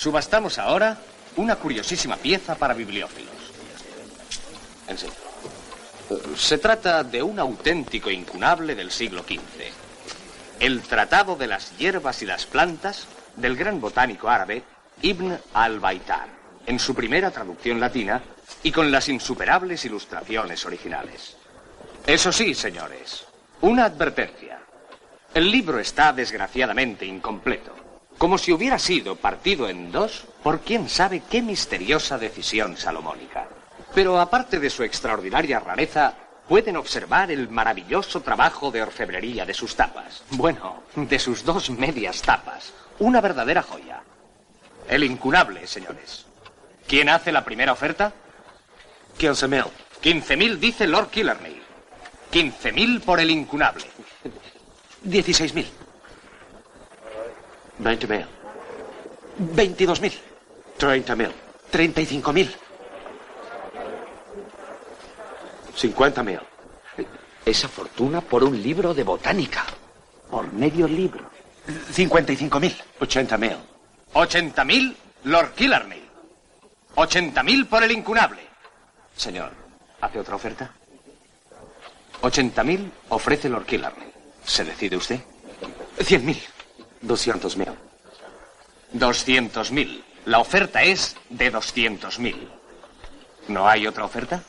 Subastamos ahora una curiosísima pieza para bibliófilos. En. Se trata de un auténtico incunable del siglo XV. El Tratado de las Hierbas y las Plantas del gran botánico árabe Ibn al-Baitar, en su primera traducción latina y con las insuperables ilustraciones originales. Eso sí, señores, una advertencia. El libro está desgraciadamente incompleto, como si hubiera sido partido en dos por quién sabe qué misteriosa decisión salomónica. Pero aparte de su extraordinaria rareza, pueden observar el maravilloso trabajo de orfebrería de sus tapas. Bueno, de sus dos medias tapas. Una verdadera joya. El incunable, señores. ¿Quién hace la primera oferta? 15.000. 15.000 dice Lord Killarney. 15.000 por el incunable. 16.000. 20.000. 22.000. 30.000. 35.000. 50.000. Esa fortuna por un libro de botánica. Por medio libro. 55.000. 80.000. 80.000 Lord Killarney. 80.000 por el incunable. Señor, ¿hace otra oferta? 80.000 ofrece Lord Killarney. ¿Se decide usted? 100.000. 200.000. 200.000. La oferta es de 200.000. ¿No hay otra oferta?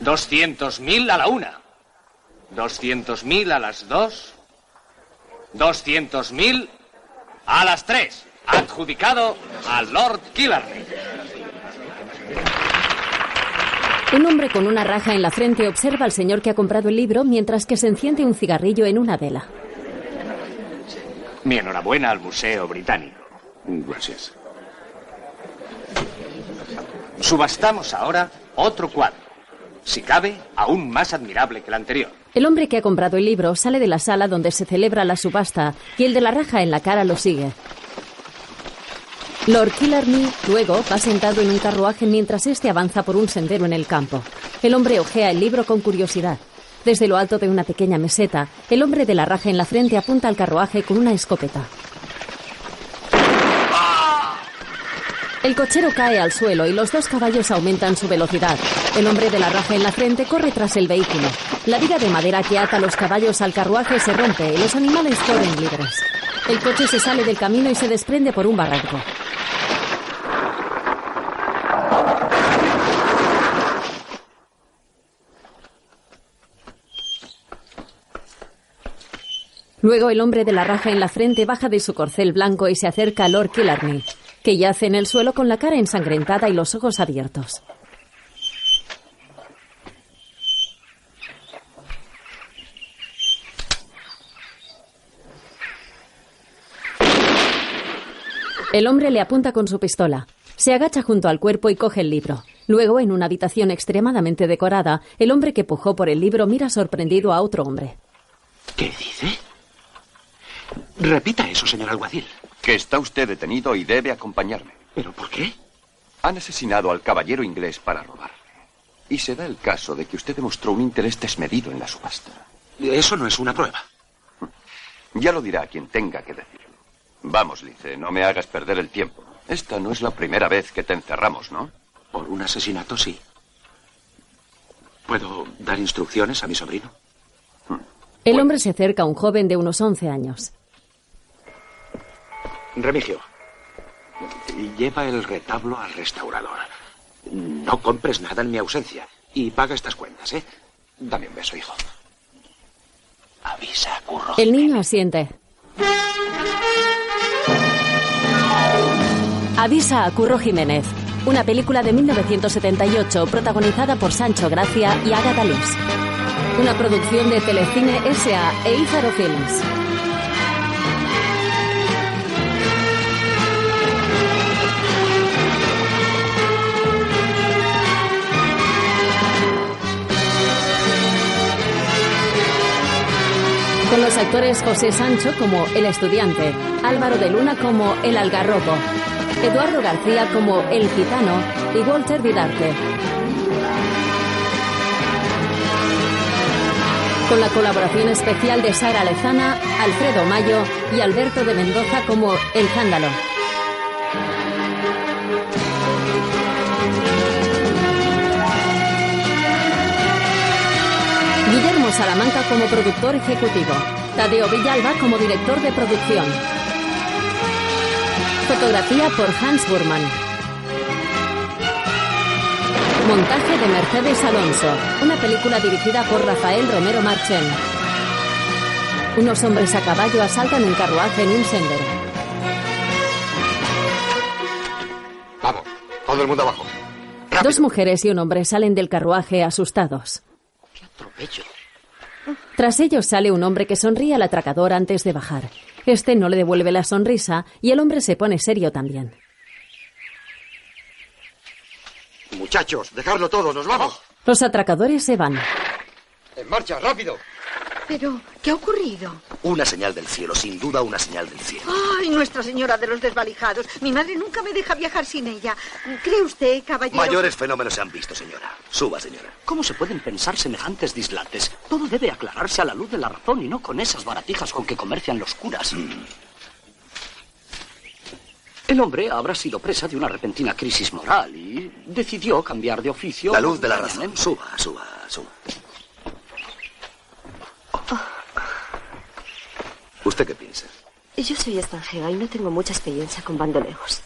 200.000 a la una. 200.000 a las dos. 200.000 a las tres. Adjudicado al Lord Killarney. Un hombre con una raja en la frente observa al señor que ha comprado el libro mientras que se enciende un cigarrillo en una vela. Mi enhorabuena al Museo Británico. Gracias. Subastamos ahora otro cuadro. Si cabe, aún más admirable que el anterior. El hombre que ha comprado el libro sale de la sala donde se celebra la subasta y el de la raja en la cara lo sigue. Lord Killarney luego va sentado en un carruaje mientras este avanza por un sendero en el campo. El hombre ojea el libro con curiosidad. Desde lo alto de una pequeña meseta, el hombre de la raja en la frente apunta al carruaje con una escopeta. El cochero cae al suelo y los dos caballos aumentan su velocidad. El hombre de la raja en la frente corre tras el vehículo. La viga de madera que ata los caballos al carruaje se rompe y los animales corren libres. El coche se sale del camino y se desprende por un barranco. Luego el hombre de la raja en la frente baja de su corcel blanco y se acerca a Lord Killarney, que yace en el suelo con la cara ensangrentada y los ojos abiertos. El hombre le apunta con su pistola. Se agacha junto al cuerpo y coge el libro. Luego, en una habitación extremadamente decorada, el hombre que pujó por el libro mira sorprendido a otro hombre. ¿Qué dice? Repita eso, señor alguacil. Que está usted detenido y debe acompañarme. ¿Pero por qué? Han asesinado al caballero inglés para robarle. Y se da el caso de que usted demostró un interés desmedido en la subasta. Eso no es una prueba. Ya lo dirá quien tenga que decirlo. Vamos, Lice, no me hagas perder el tiempo. Esta no es la primera vez que te encerramos, ¿no? Por un asesinato, sí. ¿Puedo dar instrucciones a mi sobrino? El hombre se acerca a un joven de unos 11 años. Remigio, lleva el retablo al restaurador. No compres nada en mi ausencia y paga estas cuentas, ¿eh? Dame un beso, hijo. Avisa a Curro. El niño asiente. Avisa a Curro Jiménez. Una película de 1978 protagonizada por Sancho Gracia y Agatha Liz. Una producción de Telecine S.A. e Ízaro Films. Con los actores José Sancho como el estudiante, Álvaro de Luna como el algarrobo, Eduardo García como el gitano y Walter Vidarte. Con la colaboración especial de Sara Lezana, Alfredo Mayo y Alberto de Mendoza como El Zándalo. Salamanca como productor ejecutivo. Tadeo Villalba como director de producción. Fotografía por Hans Burman. Montaje de Mercedes Alonso. Una película dirigida por Rafael Romero Marchen. Unos hombres a caballo asaltan un carruaje en un sendero. Vamos, todo el mundo abajo. Dos mujeres y un hombre salen del carruaje asustados. Atropello. Tras ellos sale un hombre que sonríe al atracador antes de bajar. Este no le devuelve la sonrisa y el hombre se pone serio también. Muchachos, dejadlo todo, nos vamos. Los atracadores se van. En marcha, rápido. Pero, ¿qué ha ocurrido? Una señal del cielo, sin duda una señal del cielo. Ay, Nuestra Señora de los Desvalijados. Mi madre nunca me deja viajar sin ella. ¿Cree usted, caballero? Mayores fenómenos se han visto, señora. Suba, señora. ¿Cómo se pueden pensar semejantes dislates? Todo debe aclararse a la luz de la razón y no con esas baratijas con que comercian los curas. El hombre habrá sido presa de una repentina crisis moral y decidió cambiar de oficio. La luz de la razón. Suba, suba, suba. ¿Usted qué piensa? Yo soy extranjera y no tengo mucha experiencia con bandolejos.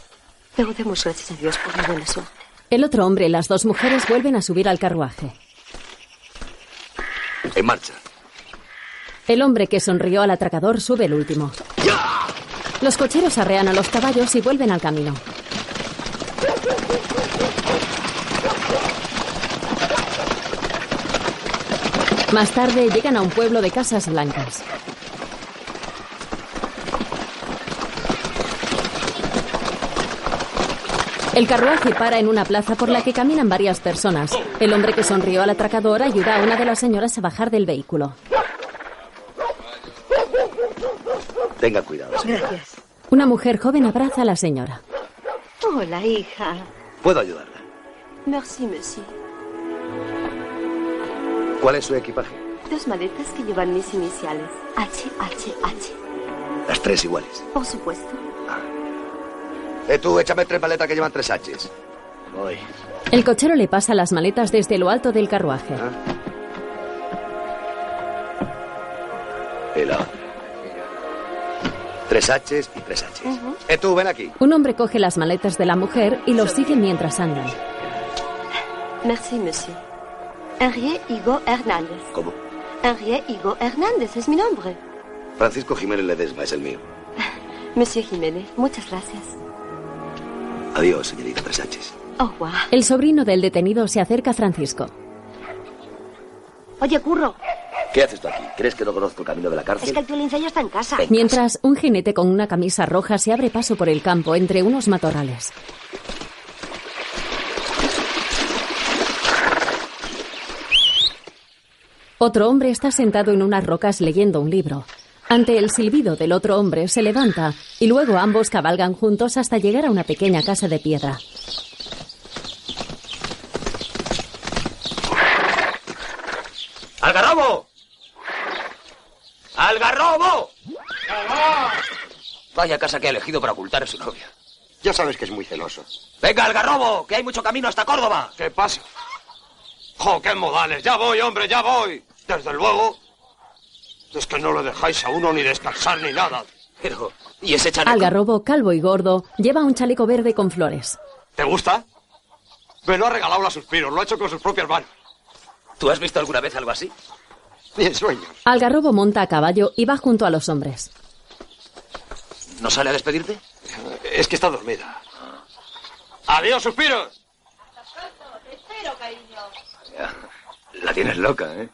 Pero demos gracias a Dios por la buena suerte. El otro hombre y las dos mujeres vuelven a subir al carruaje. En marcha. El hombre que sonrió al atracador sube el último. Los cocheros arrean a los caballos y vuelven al camino. Más tarde llegan a un pueblo de casas blancas. El carruaje para en una plaza por la que caminan varias personas. El hombre que sonrió al atracador ayuda a una de las señoras a bajar del vehículo. Tenga cuidado. señora. Gracias. Una mujer joven abraza a la señora. Hola, hija. ¿Puedo ayudarla? Merci, monsieur. ¿Cuál es su equipaje? Dos maletas que llevan mis iniciales. H, H, H. Las tres iguales. Por supuesto. Eh, tú, échame tres maletas que llevan tres H's. Voy. El cochero le pasa las maletas desde lo alto del carruaje. Y la otra. Tres H's y tres H's. Eh, tú, ven aquí. Un hombre coge las maletas de la mujer y los sigue mientras andan. Merci, monsieur. Henriette Higo Hernández. ¿Cómo? Henriette Higo Hernández es mi nombre. Francisco Jiménez Ledesma es el mío. Monsieur Jiménez, muchas gracias. Adiós, señorita H's. Au revoir. El sobrino del detenido se acerca a Francisco. Oye, Curro, ¿Qué haces tú aquí? ¿Crees que no conozco el camino de la es cárcel? que el tío ya está en casa. Mientras, un jinete con una camisa roja se abre paso por el campo entre unos matorrales. Otro hombre está sentado en unas rocas leyendo un libro. Ante el silbido del otro hombre se levanta y luego ambos cabalgan juntos hasta llegar a una pequeña casa de piedra. ¡Algarrobo! ¡Algarrobo! Vaya casa que ha elegido para ocultar a su novia. Ya sabes que es muy celoso. ¡Venga, Algarrobo! ¡Que hay mucho camino hasta Córdoba! ¿Qué pasa? ¡Jo, qué modales! ¡Ya voy, hombre, ya voy! Desde luego. Es que no le dejáis a uno ni descansar ni nada. Pero, ¿y ese chaleco? Algarrobo, calvo y gordo, lleva un chaleco verde con flores. ¿Te gusta? Me lo ha regalado la Suspiros, lo ha hecho con sus propias manos. ¿Tú has visto alguna vez algo así? Ni en sueños. Algarrobo monta a caballo y va junto a los hombres. ¿No sale a despedirte? Es que está dormida. ¡Adiós, Suspiros! La tienes loca, ¿eh?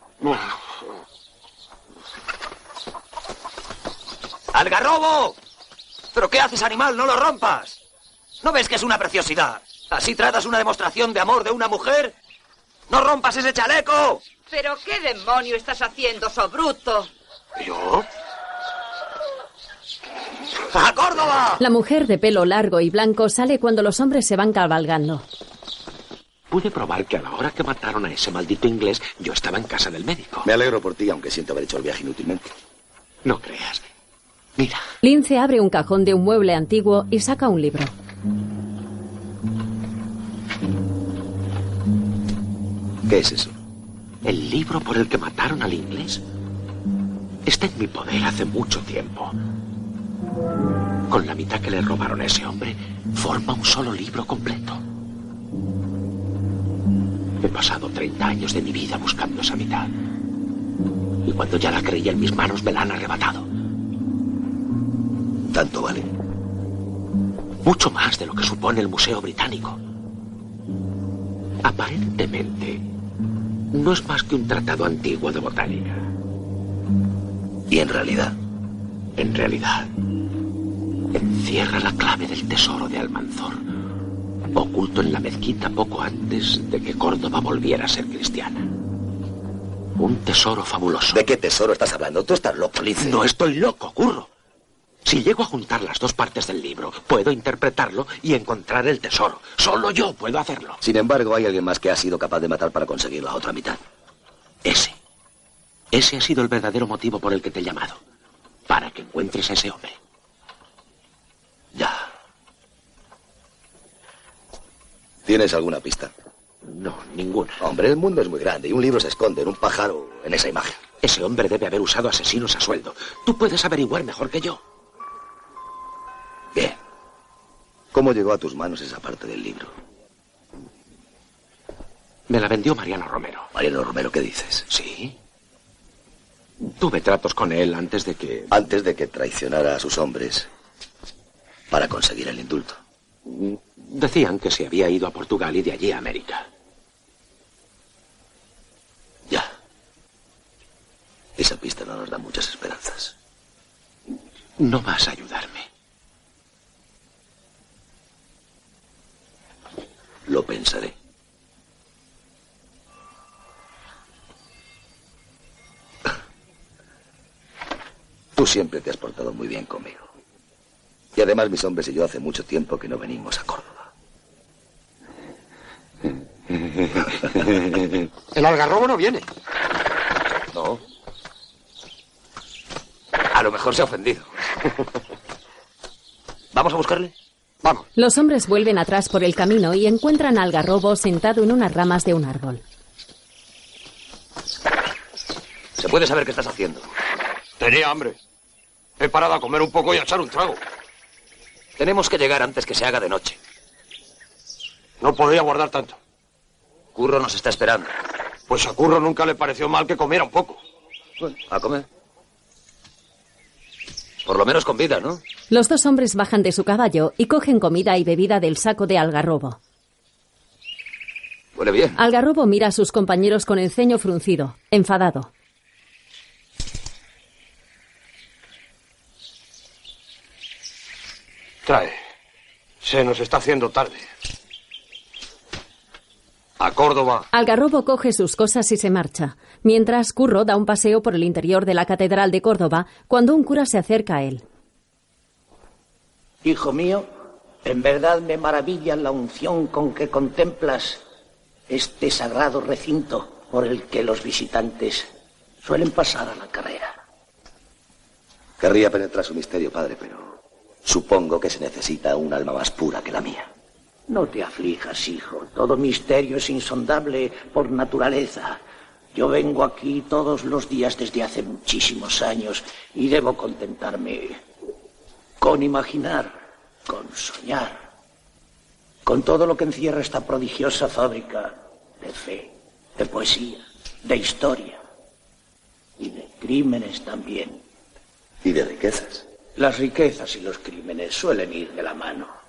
¡Algarrobo! ¿Pero qué haces, animal? ¡No lo rompas! ¿No ves que es una preciosidad? ¿Así tratas una demostración de amor de una mujer? ¡No rompas ese chaleco! ¿Pero qué demonio estás haciendo, sobruto? ¿Yo? ¡A Córdoba! La mujer de pelo largo y blanco sale cuando los hombres se van cabalgando. Pude probar que a la hora que mataron a ese maldito inglés, yo estaba en casa del médico. Me alegro por ti, aunque siento haber hecho el viaje inútilmente. No creas. Mira. Lince abre un cajón de un mueble antiguo y saca un libro. ¿Qué es eso? El libro por el que mataron al inglés. Está en mi poder hace mucho tiempo. Con la mitad que le robaron a ese hombre, forma un solo libro completo. He pasado 30 años de mi vida buscando esa mitad. Y cuando ya la creía en mis manos, me la han arrebatado. ¿Tanto vale? Mucho más de lo que supone el Museo Británico. Aparentemente, no es más que un tratado antiguo de botánica. ¿Y en realidad? En realidad, encierra la clave del tesoro de Almanzor, oculto en la mezquita poco antes de que Córdoba volviera a ser cristiana. Un tesoro fabuloso. ¿De qué tesoro estás hablando? Tú estás loco, Lince. No estoy loco, curro. Si llego a juntar las dos partes del libro, puedo interpretarlo y encontrar el tesoro. Solo yo puedo hacerlo. Sin embargo, hay alguien más que ha sido capaz de matar para conseguir la otra mitad. Ese. Ese ha sido el verdadero motivo por el que te he llamado. Para que encuentres a ese hombre. Ya. ¿Tienes alguna pista? No, ninguna. Hombre, el mundo es muy grande y un libro se esconde en un pájaro en esa imagen. Ese hombre debe haber usado asesinos a sueldo. Tú puedes averiguar mejor que yo. Bien. ¿Cómo llegó a tus manos esa parte del libro? Me la vendió Mariano Romero. Mariano Romero, ¿qué dices? Sí. Tuve tratos con él antes de que... Antes de que traicionara a sus hombres para conseguir el indulto. Decían que se había ido a Portugal y de allí a América. Ya. Esa pista no nos da muchas esperanzas. No vas a ayudarme. Lo pensaré. Tú siempre te has portado muy bien conmigo. Y además mis hombres y yo hace mucho tiempo que no venimos a Córdoba. El algarrobo no viene. No. A lo mejor se ha ofendido. ¿Vamos a buscarle? Vamos. Los hombres vuelven atrás por el camino y encuentran al garrobo sentado en unas ramas de un árbol. ¿Se puede saber qué estás haciendo? Tenía hambre. He parado a comer un poco y a echar un trago. Tenemos que llegar antes que se haga de noche. No podía guardar tanto. Curro nos está esperando. Pues a Curro nunca le pareció mal que comiera un poco. Bueno, a comer. Por lo menos con vida, ¿no? Los dos hombres bajan de su caballo y cogen comida y bebida del saco de Algarrobo. Huele bien. Algarrobo mira a sus compañeros con el ceño fruncido, enfadado. Trae. Se nos está haciendo tarde. A Córdoba. Algarrobo coge sus cosas y se marcha, mientras Curro da un paseo por el interior de la Catedral de Córdoba cuando un cura se acerca a él. Hijo mío, en verdad me maravilla la unción con que contemplas este sagrado recinto por el que los visitantes suelen pasar a la carrera. Querría penetrar su misterio, padre, pero supongo que se necesita un alma más pura que la mía. No te aflijas, hijo. Todo misterio es insondable por naturaleza. Yo vengo aquí todos los días desde hace muchísimos años y debo contentarme con imaginar, con soñar, con todo lo que encierra esta prodigiosa fábrica de fe, de poesía, de historia y de crímenes también. Y de riquezas. Las riquezas y los crímenes suelen ir de la mano.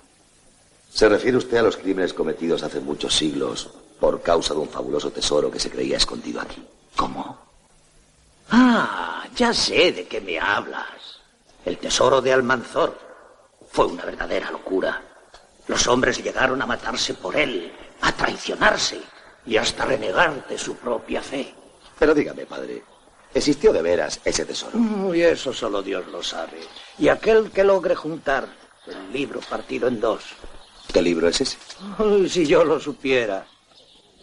¿Se refiere usted a los crímenes cometidos hace muchos siglos por causa de un fabuloso tesoro que se creía escondido aquí? ¿Cómo? Ah, ya sé de qué me hablas. El tesoro de Almanzor. Fue una verdadera locura. Los hombres llegaron a matarse por él, a traicionarse y hasta renegar de su propia fe. Pero dígame, padre, ¿existió de veras ese tesoro? Mm, Y eso solo Dios lo sabe. Y aquel que logre juntar el libro partido en dos. ¿Qué libro es ese? Ay, si yo lo supiera.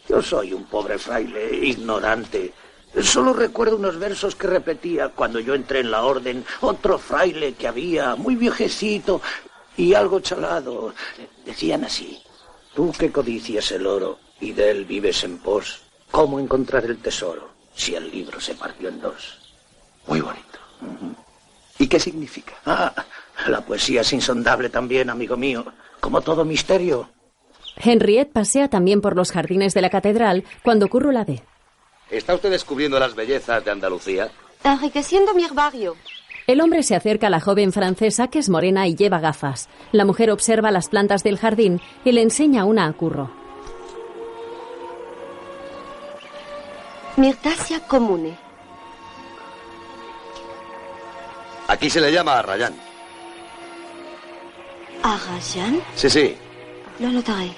Yo soy un pobre fraile, ignorante. Solo recuerdo unos versos que repetía cuando yo entré en la orden. Otro fraile que había, muy viejecito y algo chalado. Decían así. Tú que codicias el oro y de él vives en pos, ¿cómo encontrar el tesoro si el libro se partió en dos? Muy bonito. ¿Y qué significa? Ah, la poesía es insondable también, amigo mío, como todo misterio. Henriette pasea también por los jardines de la catedral cuando Curro la ve. ¿Está usted descubriendo las bellezas de Andalucía? Enriqueciendo mi herbario. El hombre se acerca a la joven francesa que es morena y lleva gafas. La mujer observa las plantas del jardín y le enseña una a Curro. Myrtacia comune. Aquí se le llama Arrayán. ¿Arrayan? Sí, sí. Lo notaré.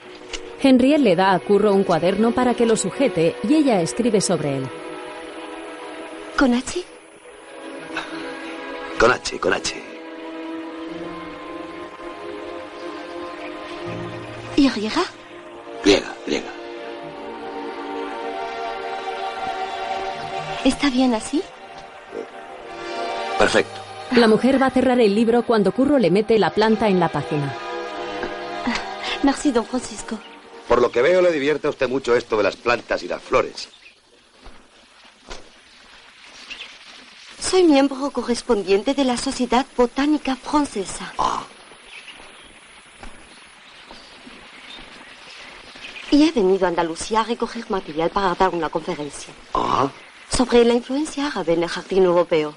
Henriette le da a Curro un cuaderno para que lo sujete y ella escribe sobre él. ¿Con H? Con H, con H. ¿Y riega? Griega, griega. ¿Está bien así? Perfecto. La mujer va a cerrar el libro cuando Curro le mete la planta en la página. Merci, don Francisco. Por lo que veo, le divierte a usted mucho esto de las plantas y las flores. Soy miembro correspondiente de la Sociedad Botánica Francesa. Y he venido a Andalucía a recoger material para dar una conferencia Ah, sobre la influencia árabe en el jardín europeo.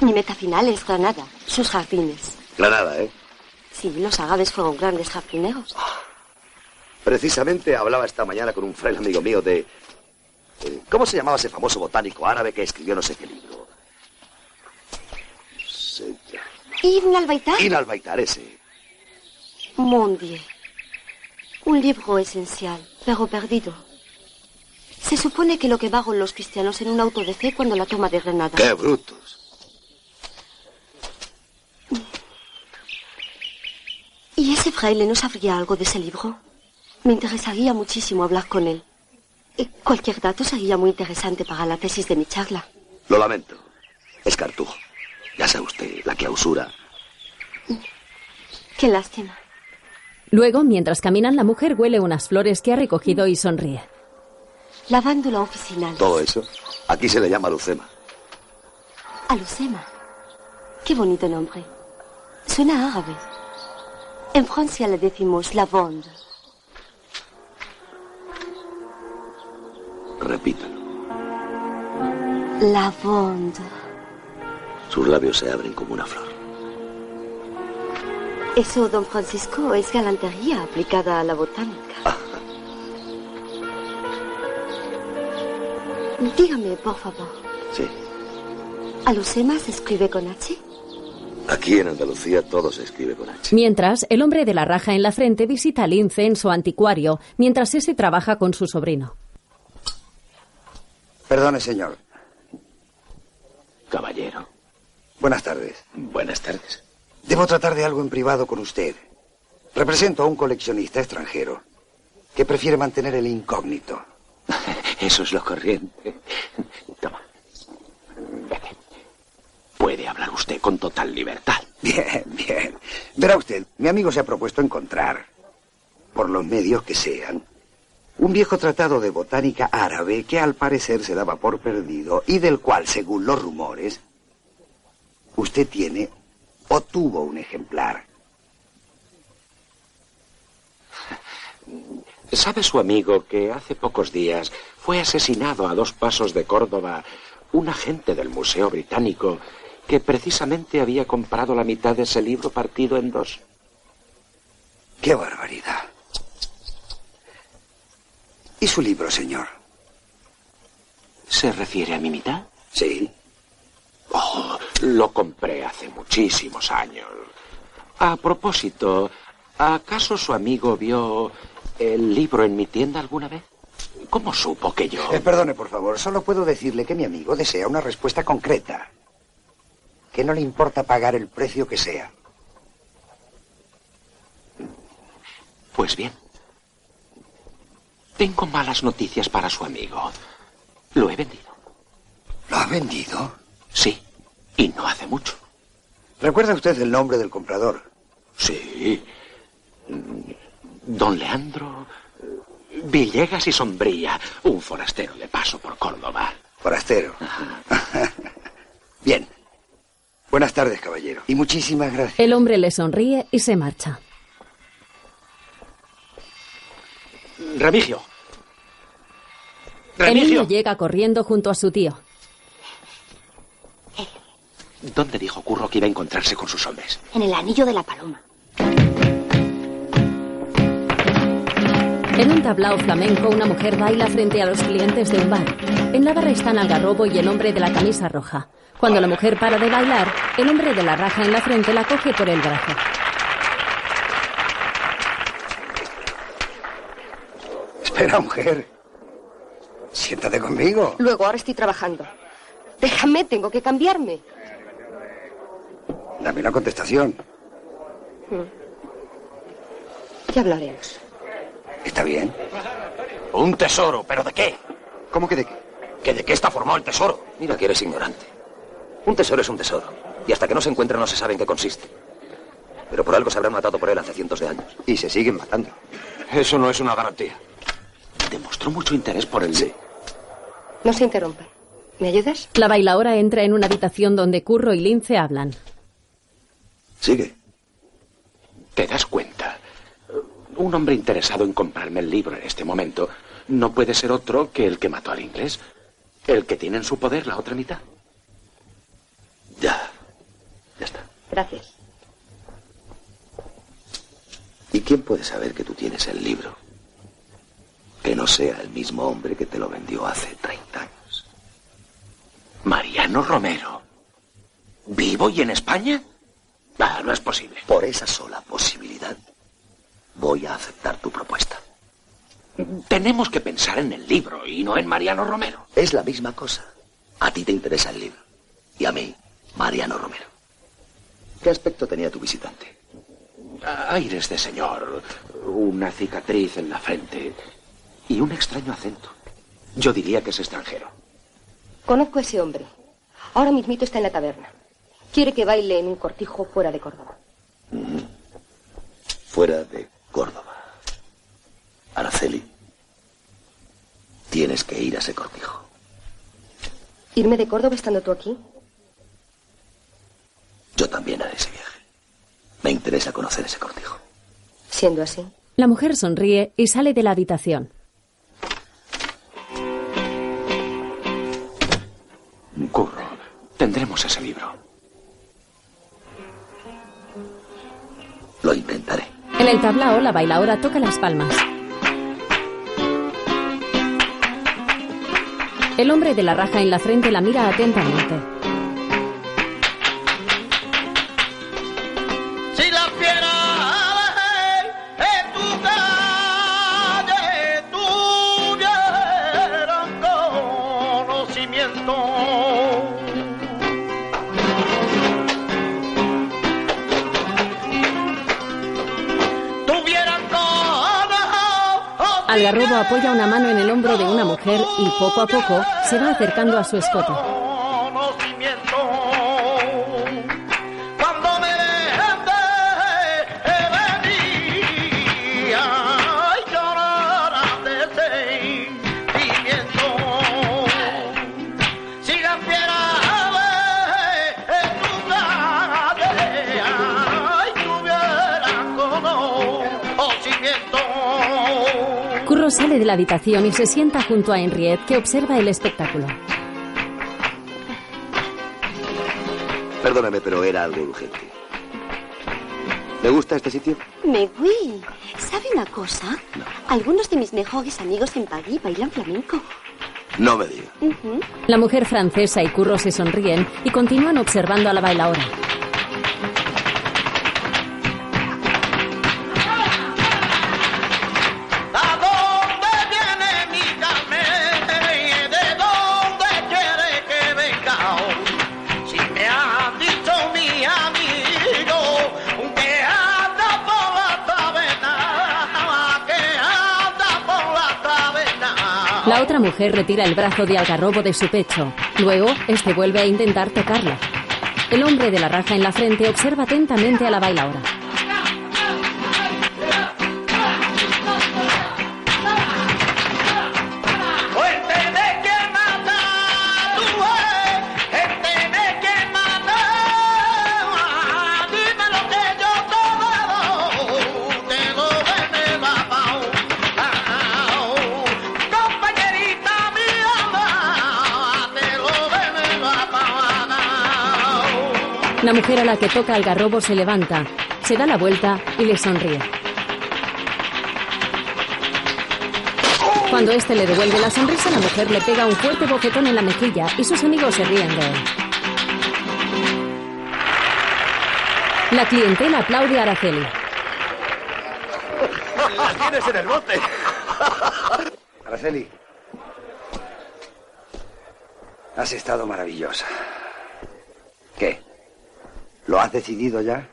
Mi meta final es Granada, sus jardines. Granada, ¿eh? Sí, los árabes fueron grandes jardineros. Precisamente hablaba esta mañana con un fraile amigo mío de... eh, ¿Cómo se llamaba ese famoso botánico árabe que escribió no sé qué libro? Se llama- Ibn al-Baitar. Ibn al-Baitar, ese. Mon Dieu. Un libro esencial, pero perdido. Se supone que lo quemaron los cristianos en un auto de fe cuando la toma de Granada. ¡Qué brutos! ¿Y ese fraile no sabría algo de ese libro? Me interesaría muchísimo hablar con él. Cualquier dato sería muy interesante para la tesis de mi charla. Lo lamento. Es Cartujo. Ya sabe usted, la clausura. Qué lástima. Luego, mientras caminan, la mujer huele unas flores que ha recogido y sonríe. Lavándula oficinal. Todo eso. Aquí se le llama lucema. Alucema. Qué bonito nombre. Suena árabe. En Francia le decimos lavande. Repítalo. Lavande. Sus labios se abren como una flor. Eso, don Francisco, es galantería aplicada a la botánica. Dígame, por favor. Sí. ¿Alucema se escribe con H? Aquí en Andalucía todo se escribe con H. Mientras, el hombre de la raja en la frente visita al lince en su anticuario, mientras ese trabaja con su sobrino. Perdone, señor. Caballero. Buenas tardes. Buenas tardes. Debo tratar de algo en privado con usted. Represento a un coleccionista extranjero que prefiere mantener el incógnito. Eso es lo corriente. Toma. Puede hablar usted con total libertad. Bien, bien. Verá usted, mi amigo se ha propuesto encontrar, por los medios que sean, un viejo tratado de botánica árabe que al parecer se daba por perdido y del cual, según los rumores, usted tiene o tuvo un ejemplar. ¿Sabe su amigo que hace pocos días fue asesinado a dos pasos de Córdoba un agente del Museo Británico que precisamente había comprado la mitad de ese libro partido en dos? ¡Qué barbaridad! ¿Y su libro, señor? ¿Se refiere a mi mitad? Sí. Oh, lo compré hace muchísimos años. A propósito, ¿acaso su amigo vio el libro en mi tienda alguna vez? ¿Cómo supo que yo... Eh, perdone, por favor, solo puedo decirle que mi amigo desea una respuesta concreta. Que no le importa pagar el precio que sea. Pues bien. Tengo malas noticias para su amigo. Lo he vendido. ¿Lo ha vendido? Sí, y no hace mucho. ¿Recuerda usted el nombre del comprador? Sí. Don Leandro Villegas y Sombría, un forastero de paso por Córdoba. Forastero. Bien. Buenas tardes, caballero. Y muchísimas gracias. El hombre le sonríe y se marcha. Remigio. El niño Remigio. llega corriendo junto a su tío. ¿Dónde dijo Curro que iba a encontrarse con sus hombres? En el anillo de la paloma. En un tablao flamenco, una mujer baila frente a los clientes de un bar. En la barra están Algarrobo y el hombre de la camisa roja. Cuando la mujer para de bailar, el hombre de la raja en la frente la coge por el brazo. Espera, mujer. Siéntate conmigo. Luego, ahora estoy trabajando. Déjame, tengo que cambiarme. Dame una contestación. Ya hablaremos. ¿Está bien? Un tesoro, ¿pero de qué? ¿Cómo que de qué? ¿Que de qué está formado el tesoro? Mira que eres ignorante. Un tesoro es un tesoro. Y hasta que no se encuentra no se sabe en qué consiste. Pero por algo se habrán matado por él hace cientos de años. Y se siguen matando. Eso no es una garantía. Demostró mucho interés por el... Sí. No se interrumpa. ¿Me ayudas? La bailaora entra en una habitación donde Curro y Lince hablan. Sigue. ¿Te das cuenta? Un hombre interesado en comprarme el libro en este momento no puede ser otro que el que mató al inglés. El que tiene en su poder la otra mitad. Ya. Ya está. Gracias. ¿Y quién puede saber que tú tienes el libro? Que no sea el mismo hombre que te lo vendió hace 30 años. Mariano Romero. ¿Vivo y en España? Ah, no es posible. Por esa sola posibilidad, voy a aceptar tu propuesta. Tenemos que pensar en el libro y no en Mariano Romero. Es la misma cosa. A ti te interesa el libro. Y a mí, Mariano Romero. ¿Qué aspecto tenía tu visitante? Aires de señor, una cicatriz en la frente y un extraño acento. Yo diría que es extranjero. Conozco a ese hombre. Ahora mismito está en la taberna. Quiere que baile en un cortijo fuera de Córdoba. Fuera de Córdoba. Araceli, tienes que ir a ese cortijo. ¿Irme de Córdoba estando tú aquí? Yo también haré ese viaje. Me interesa conocer ese cortijo. Siendo así. La mujer sonríe y sale de la habitación. Curro, tendremos ese libro. Lo intentaré. En el tablao, la bailaora toca las palmas. El hombre de la raja en la frente la mira atentamente. Algarrobo apoya una mano en el hombro de una mujer y poco a poco se va acercando a su escote. Sale de la habitación y se sienta junto a Henriette, que observa el espectáculo. Perdóname, pero era algo urgente. ¿Le gusta este sitio? Me voy. ¿Sabe una cosa? Algunos de mis mejores amigos en París bailan flamenco. No me diga. La mujer francesa y Curro se sonríen y continúan observando a la bailaora. Mujer retira el brazo de algarrobo de su pecho. Luego, este vuelve a intentar tocarla. El hombre de la raja en la frente observa atentamente a la bailaora. Mujer a la que toca algarrobo se levanta, se da la vuelta y le sonríe. Cuando este le devuelve la sonrisa, la mujer le pega un fuerte bofetón en la mejilla y sus amigos se ríen de él. La clientela aplaude a Araceli. ¡La tienes en el bote! Araceli. Has estado maravillosa. ¿Lo has decidido ya?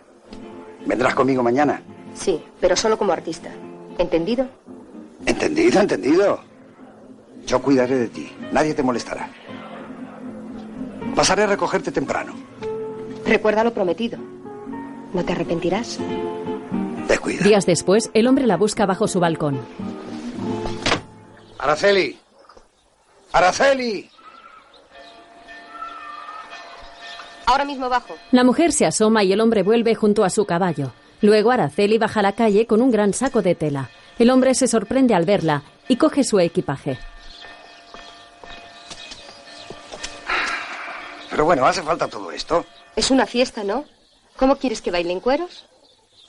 ¿Vendrás conmigo mañana? Sí, pero solo como artista. ¿Entendido? Entendido, entendido. Yo cuidaré de ti. Nadie te molestará. Pasaré a recogerte temprano. Recuerda lo prometido. ¿No te arrepentirás? Descuida. Días después, el hombre la busca bajo su balcón. Araceli. Araceli. Ahora mismo bajo. La mujer se asoma y el hombre vuelve junto a su caballo. Luego Araceli baja a la calle con un gran saco de tela. El hombre se sorprende al verla y coge su equipaje. Pero bueno, ¿hace falta todo esto? Es una fiesta, ¿no? ¿Cómo quieres que bailen cueros?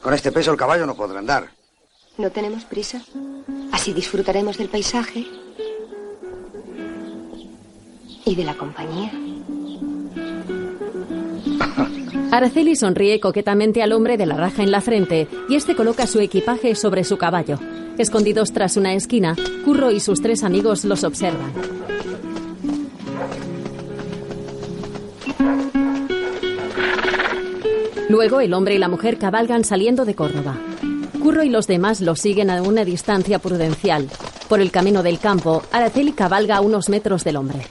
Con este peso el caballo no podrá andar. No tenemos prisa. Así disfrutaremos del paisaje y de la compañía. Araceli sonríe coquetamente al hombre de la raja en la frente y este coloca su equipaje sobre su caballo. Escondidos tras una esquina, Curro y sus tres amigos los observan. Luego el hombre y la mujer cabalgan saliendo de Córdoba. Curro y los demás los siguen a una distancia prudencial. Por el camino del campo, Araceli cabalga a unos metros del hombre.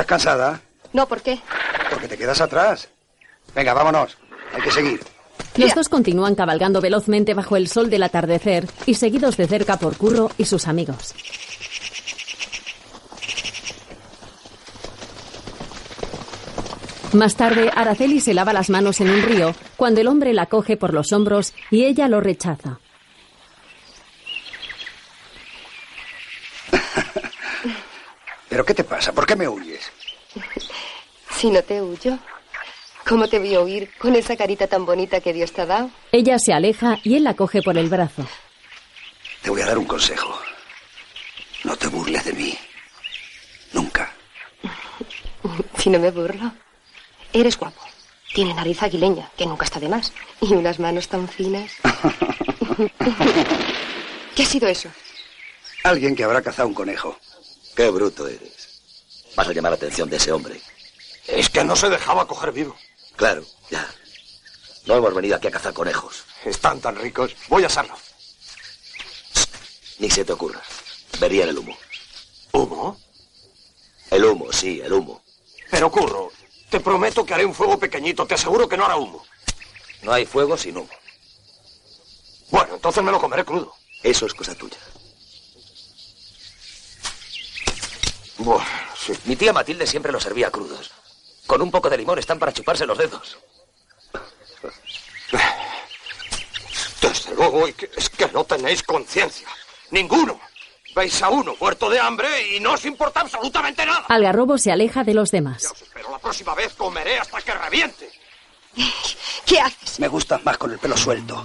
¿Estás cansada? No, ¿por qué? Porque te quedas atrás. Venga, vámonos. Hay que seguir. Los dos continúan cabalgando velozmente bajo el sol del atardecer y seguidos de cerca por Curro y sus amigos. Más tarde, Araceli se lava las manos en un río cuando el hombre la coge por los hombros y ella lo rechaza. ¿Pero qué te pasa? ¿Por qué me huyes? Si no te huyo, ¿cómo te voy a oír con esa carita tan bonita que Dios te ha dado? Ella se aleja y él la coge por el brazo. Te voy a dar un consejo. No te burles de mí. Nunca. Si no me burlo. Eres guapo. Tiene nariz aguileña, que nunca está de más. Y unas manos tan finas. ¿Qué ha sido eso? Alguien que habrá cazado un conejo. Qué bruto eres. Vas a llamar la atención de ese hombre. Es que no se dejaba coger vivo. Claro, ya. No hemos venido aquí a cazar conejos. Están tan ricos. Voy a hacerlo. Ni se te ocurra. Verían el humo. ¿Humo? El humo, sí, el humo. Pero curro, te prometo que haré un fuego pequeñito. Te aseguro que no hará humo. No hay fuego sin humo. Bueno, entonces me lo comeré crudo. Eso es cosa tuya. Sí. Mi tía Matilde siempre los servía crudos. Con un poco de limón están para chuparse los dedos. Desde luego, es que no tenéis conciencia. Ninguno. Veis a uno muerto de hambre y no os importa absolutamente nada. Algarrobo se aleja de los demás. Pero la próxima vez comeré hasta que reviente. ¿Qué haces? Me gustas más con el pelo suelto.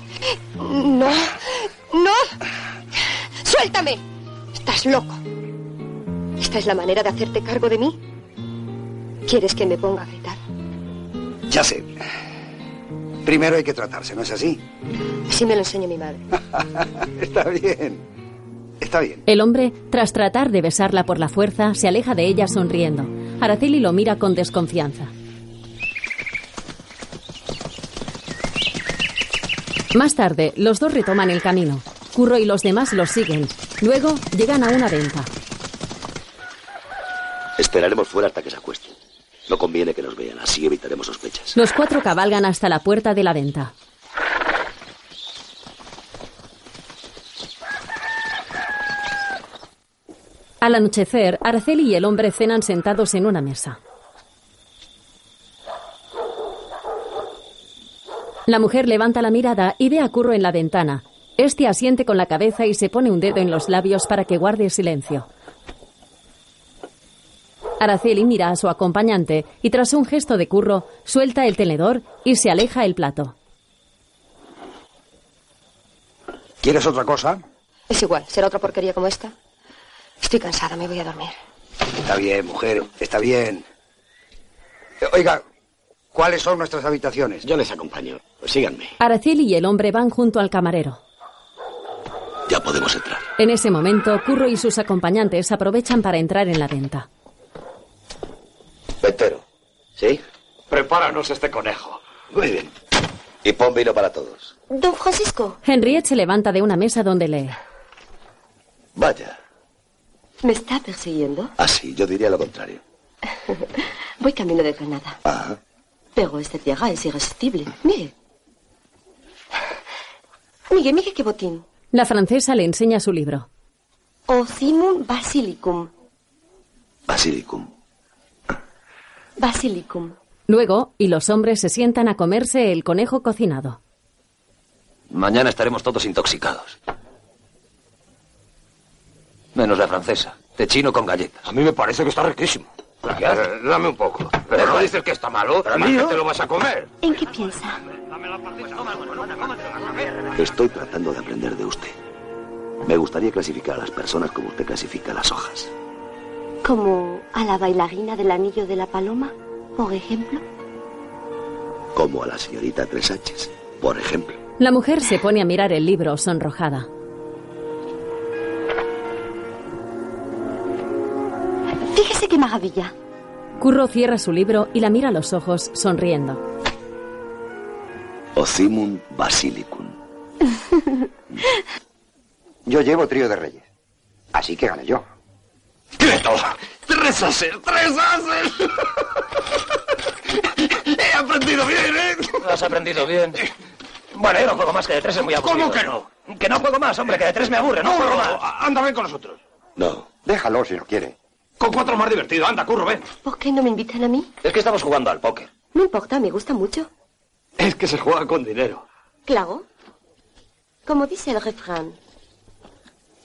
No, no. Suéltame. Estás loco. ¿Esta es la manera de hacerte cargo de mí? ¿Quieres que me ponga a gritar? Ya sé. Primero hay que tratarse, ¿no es así? Así me lo enseñó mi madre. Está bien. Está bien. El hombre, tras tratar de besarla por la fuerza, se aleja de ella sonriendo. Araceli lo mira con desconfianza. Más tarde, los dos retoman el camino. Curro y los demás los siguen. Luego llegan a una venta. Esperaremos fuera hasta que se acuesten. No conviene que nos vean, así evitaremos sospechas. Los cuatro cabalgan hasta la puerta de la venta. Al anochecer, Araceli y el hombre cenan sentados en una mesa. La mujer levanta la mirada y ve a Curro en la ventana. Este asiente con la cabeza y se pone un dedo en los labios para que guarde silencio. Araceli mira a su acompañante y tras un gesto de Curro, suelta el tenedor y se aleja el plato. ¿Quieres otra cosa? Es igual, será otra porquería como esta. Estoy cansada, me voy a dormir. Está bien, mujer, está bien. Oiga, ¿cuáles son nuestras habitaciones? Yo les acompaño. Síganme. Araceli y el hombre van junto al camarero. Ya podemos entrar. En ese momento, Curro y sus acompañantes aprovechan para entrar en la venta. Ventero. ¿Sí? Prepáranos este conejo. Muy bien. Y pon vino para todos. Don Francisco, Henriette se levanta de una mesa donde lee. Vaya. ¿me está persiguiendo? Así, yo diría lo contrario. Voy camino de Granada. Ah, Pero esta tierra es irresistible. Mire. Mire, mire qué botín. La francesa le enseña su libro. Ocimum basilicum. basilicum. Basilicum. Luego, y los hombres se sientan a comerse el conejo cocinado. Mañana estaremos todos intoxicados. Menos la francesa, de chino con galletas. A mí me parece que está riquísimo. Eh, dame un poco. Pero no dices que está malo. Pero ¿Más mío. que te lo vas a comer? ¿En qué piensa? Estoy tratando de aprender de usted. Me gustaría clasificar a las personas como usted clasifica las hojas. Como a la bailarina del anillo de la paloma, por ejemplo. Como a la señorita Tres Sánchez, por ejemplo. La mujer se pone a mirar el libro sonrojada. Fíjese qué maravilla. Curro cierra su libro y la mira a los ojos, sonriendo. Ocimum basilicum. Yo llevo trío de reyes. Así que gane yo. ¡Quieto! ¡Tres ases! ¡Tres ases! He aprendido bien, ¿eh? Has aprendido bien. Bueno, yo no juego más que de tres, es muy aburrido. ¿Cómo que no? Que no juego más, hombre, que de tres me aburre, no Curro, juego más. anda, ven con nosotros. No. Déjalo si no quiere. Con cuatro más divertido. Anda, curro, ven. ¿Por qué no me invitan a mí? Es que estamos jugando al póker. No importa, me gusta mucho. Es que se juega con dinero. Claro. Como dice el refrán.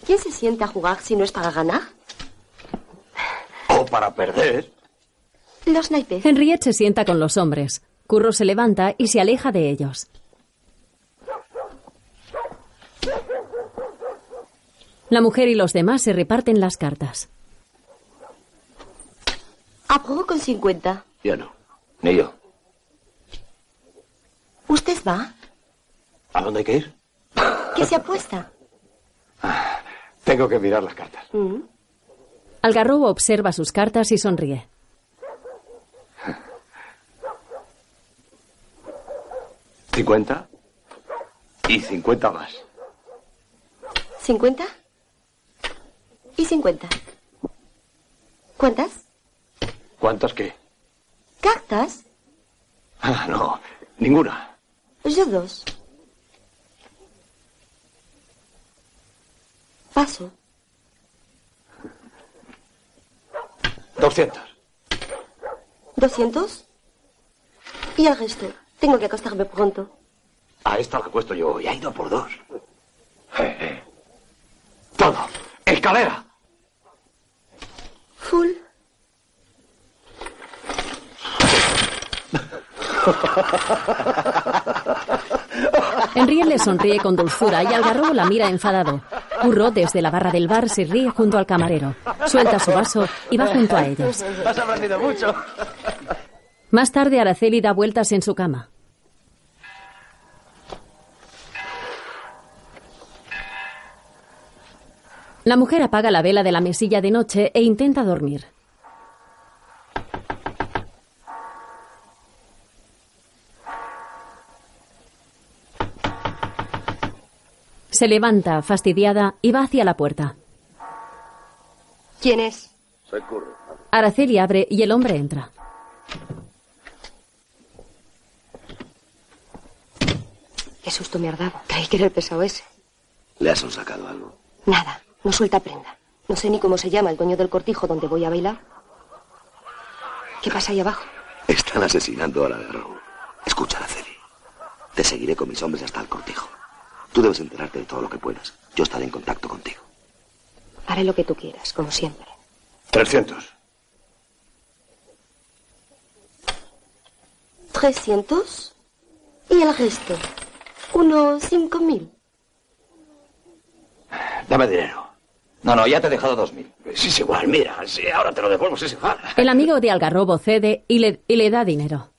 ¿Quién se sienta a jugar si no es para ganar? Para perder. Los naipes. Henriette se sienta con los hombres. Curro se levanta y se aleja de ellos. La mujer y los demás se reparten las cartas. Apruebo con 50. Yo no. Ni yo. ¿Usted va? ¿A dónde hay que ir? ¿Qué se apuesta? Tengo que mirar las cartas. Mm. Algarrobo observa sus cartas y sonríe. ¿Cincuenta? Y cincuenta más. ¿50? Y 50. ¿Cuántas? ¿Cuántas qué? ¿Cartas? Ah, no, ninguna. Yo dos. Paso. Doscientas. ¿200? Y el resto. Tengo que acostarme pronto. A esta la acuesto yo y ha ido por dos. Eh, eh. Todo. Escalera. Full. Henriette le sonríe con dulzura y Algarrobo la mira enfadado. Curro, desde la barra del bar, se ríe junto al camarero. Suelta su vaso y va junto a ellos. Has aprendido mucho. Más tarde, Araceli da vueltas en su cama. La mujer apaga la vela de la mesilla de noche e intenta dormir. Se levanta, fastidiada, y va hacia la puerta. ¿Quién es? Soy Curro. Araceli abre y el hombre entra. Qué susto me ha dado. Creí que era el pesado ese. ¿Le has sacado algo? Nada, no suelta prenda. No sé ni cómo se llama el dueño del cortijo donde voy a bailar. ¿Qué pasa ahí abajo? Están asesinando a la de Raúl. Escucha, Araceli. Te seguiré con mis hombres hasta el cortijo. Tú debes enterarte de todo lo que puedas. Yo estaré en contacto contigo. Haré lo que tú quieras, como siempre. 300. ¿Trescientos? ¿Y el resto? Unos cinco mil. Dame dinero. No, no, ya te he dejado dos mil. Sí, es igual, mira. Si ahora te lo devuelvo, es igual. El amigo de Algarrobo cede y le, y le da dinero.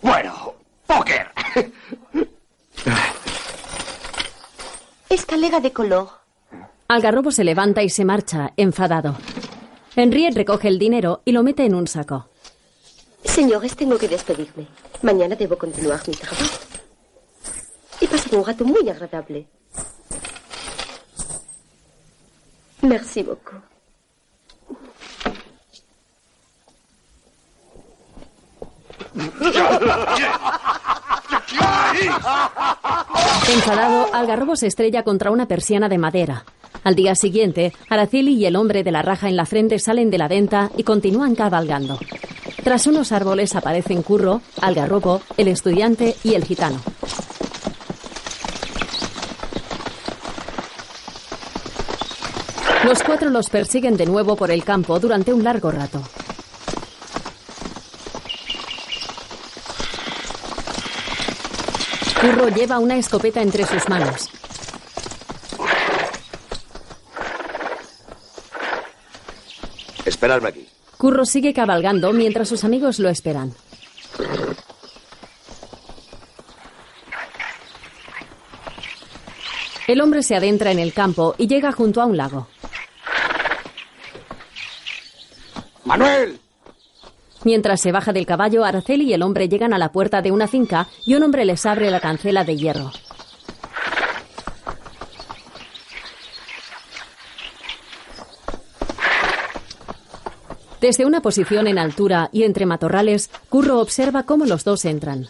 Bueno, póker. Escalega de color. Algarrobo se levanta y se marcha, enfadado. Henriette recoge el dinero y lo mete en un saco. Señores, tengo que despedirme. Mañana debo continuar mi trabajo. He pasado un rato muy agradable. Merci beaucoup. Enfadado, Algarrobo se estrella contra una persiana de madera. Al día siguiente, Araceli y el hombre de la raja en la frente salen de la venta y continúan cabalgando. Tras unos árboles aparecen Curro, Algarrobo, el estudiante y el gitano. Los cuatro los persiguen de nuevo por el campo durante un largo rato. Curro lleva una escopeta entre sus manos. Esperadme aquí. Curro sigue cabalgando mientras sus amigos lo esperan. El hombre se adentra en el campo y llega junto a un lago. ¡Manuel! Mientras se baja del caballo, Araceli y el hombre llegan a la puerta de una finca y un hombre les abre la cancela de hierro. Desde una posición en altura y entre matorrales, Curro observa cómo los dos entran.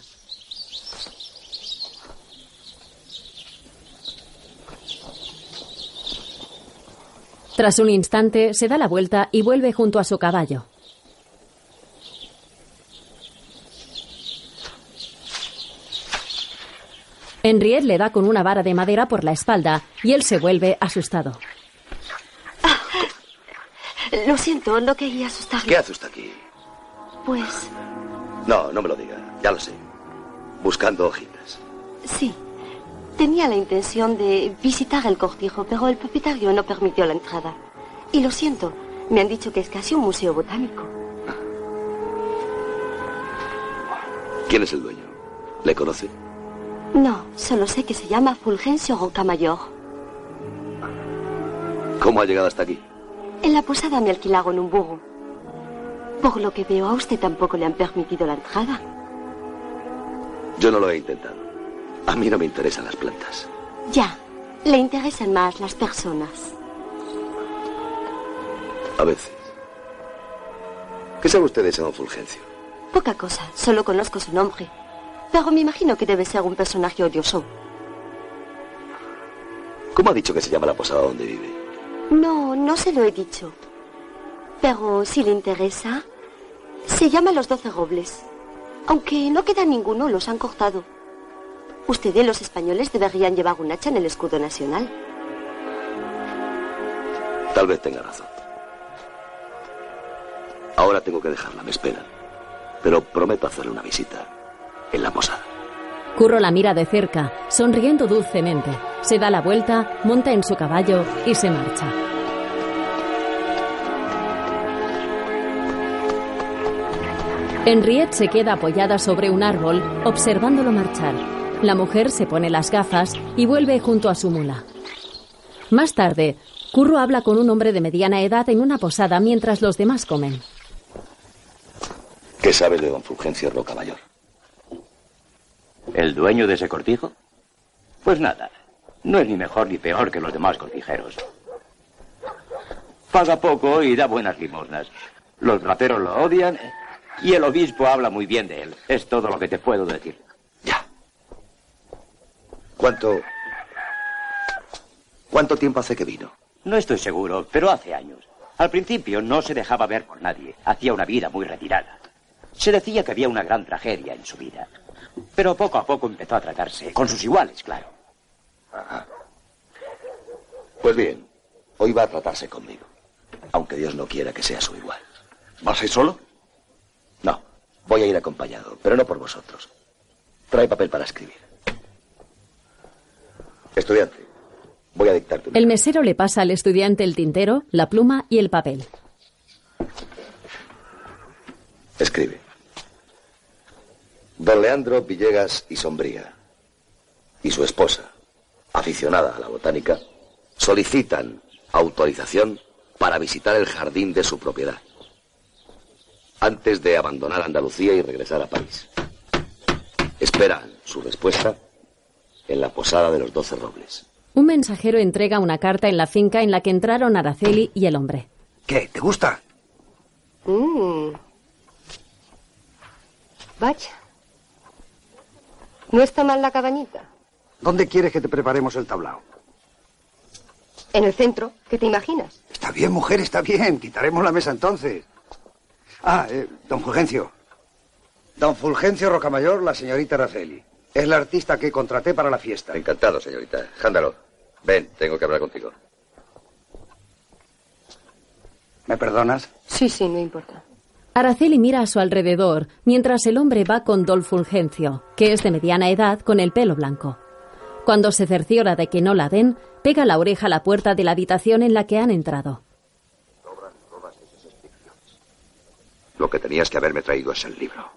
Tras un instante, se da la vuelta y vuelve junto a su caballo. Henriette le da con una vara de madera por la espalda y él se vuelve asustado. Lo siento, no quería asustarle. ¿Qué hace usted aquí? Pues No, no me lo diga. Ya lo sé. Buscando hojitas. sí. Tenía la intención de visitar el cortijo, pero el propietario no permitió la entrada. Y lo siento, me han dicho que es casi un museo botánico. ¿Quién es el dueño? ¿Le conoce? No, solo sé que se llama Fulgencio Rocamayor. ¿Cómo ha llegado hasta aquí? En la posada me alquilaron un burro. Por lo que veo, a usted tampoco le han permitido la entrada. Yo no lo he intentado. A mí no me interesan las plantas. Ya, le interesan más las personas. A veces. ¿Qué sabe usted de ese don Fulgencio? Poca cosa, solo conozco su nombre. Pero me imagino que debe ser un personaje odioso. ¿Cómo ha dicho que se llama la posada donde vive? No, no se lo he dicho. Pero si le interesa, se llama Los Doce Robles. Aunque no queda ninguno, los han cortado. Ustedes, los españoles, deberían llevar un hacha en el escudo nacional. Tal vez tenga razón. Ahora tengo que dejarla, me esperan. Pero prometo hacerle una visita en la posada. Curro la mira de cerca, sonriendo dulcemente. Se da la vuelta, monta en su caballo y se marcha. Henriette se queda apoyada sobre un árbol, observándolo marchar. La mujer se pone las gafas y vuelve junto a su mula. Más tarde, Curro habla con un hombre de mediana edad en una posada mientras los demás comen. ¿Qué sabe de don Fulgencio Rocamayor? ¿El dueño de ese cortijo? Pues nada, no es ni mejor ni peor que los demás cortijeros. Paga poco y da buenas limosnas. Los raperos lo odian y el obispo habla muy bien de él. Es todo lo que te puedo decir. ¿Cuánto... ¿Cuánto tiempo hace que vino? No estoy seguro, pero hace años. Al principio no se dejaba ver con nadie. Hacía una vida muy retirada. Se decía que había una gran tragedia en su vida. Pero poco a poco empezó a tratarse, con sus iguales, claro. Ajá. Pues bien, hoy va a tratarse conmigo. Aunque Dios no quiera que sea su igual. ¿Vas a ir solo? No, voy a ir acompañado, pero no por vosotros. Trae papel para escribir. Estudiante, voy a dictarte una. El mesero le pasa al estudiante el tintero, la pluma y el papel. Escribe. Don Leandro Villegas y Sombría y su esposa, aficionada a la botánica, solicitan autorización para visitar el jardín de su propiedad antes de abandonar Andalucía y regresar a París. Esperan su respuesta en la posada de los Doce Robles. Un mensajero entrega una carta en la finca en la que entraron Araceli y el hombre. ¿Qué? ¿Te gusta? Mm. Vaya. No está mal la cabañita. ¿Dónde quieres que te preparemos el tablao? En el centro, ¿qué te imaginas? Está bien, mujer, está bien. Quitaremos la mesa entonces. Ah, eh, don Fulgencio. Don Fulgencio Rocamayor, la señorita Araceli. Es la artista que contraté para la fiesta. Encantado, señorita. Jándalo. Ven, tengo que hablar contigo. ¿Me perdonas? Sí, sí, no importa. Araceli mira a su alrededor mientras el hombre va con Dol Fulgencio, que es de mediana edad con el pelo blanco. Cuando se cerciora de que no la ven, pega la oreja a la puerta de la habitación en la que han entrado. Lo que tenías que haberme traído es el libro.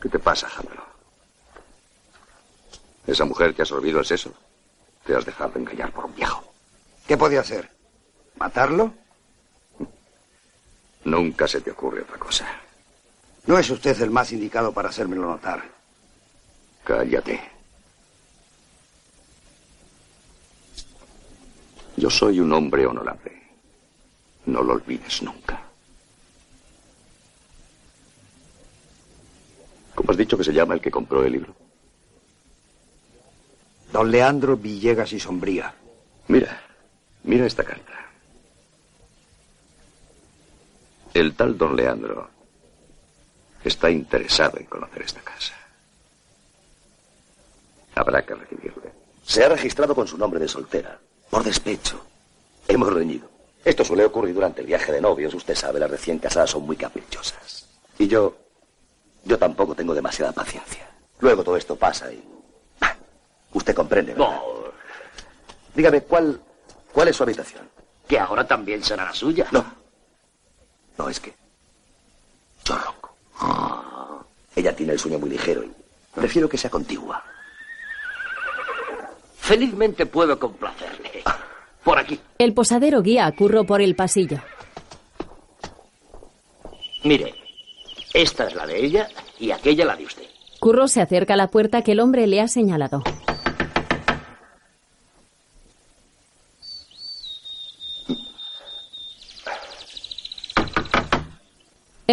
¿Qué te pasa, Jándalo? Esa mujer te ha sorbido el seso. Te has dejado engañar por un viejo. ¿Qué podía hacer? ¿Matarlo? Nunca se te ocurre otra cosa. No es usted el más indicado para hacérmelo notar. Cállate. Yo soy un hombre honorable. No lo olvides nunca. ¿Cómo has dicho que se llama el que compró el libro? Don Leandro Villegas y Sombría. Mira, mira esta carta. El tal don Leandro está interesado en conocer esta casa. Habrá que recibirle. Se ha registrado con su nombre de soltera, por despecho. Hemos reñido. Esto suele ocurrir durante el viaje de novios. Usted sabe, las recién casadas son muy caprichosas. Y yo, yo tampoco tengo demasiada paciencia. Luego todo esto pasa y... Ah, Usted comprende, ¿verdad? Dígame, ¿cuál, ¿cuál es su habitación? Que ahora también será la suya. No. No, es que... Yo ronco. Ella tiene el sueño muy ligero y prefiero que sea contigua. Felizmente puedo complacerle. Por aquí. El posadero guía a Curro por el pasillo. Mire, esta es la de ella y aquella la de usted. Curro se acerca a la puerta que el hombre le ha señalado.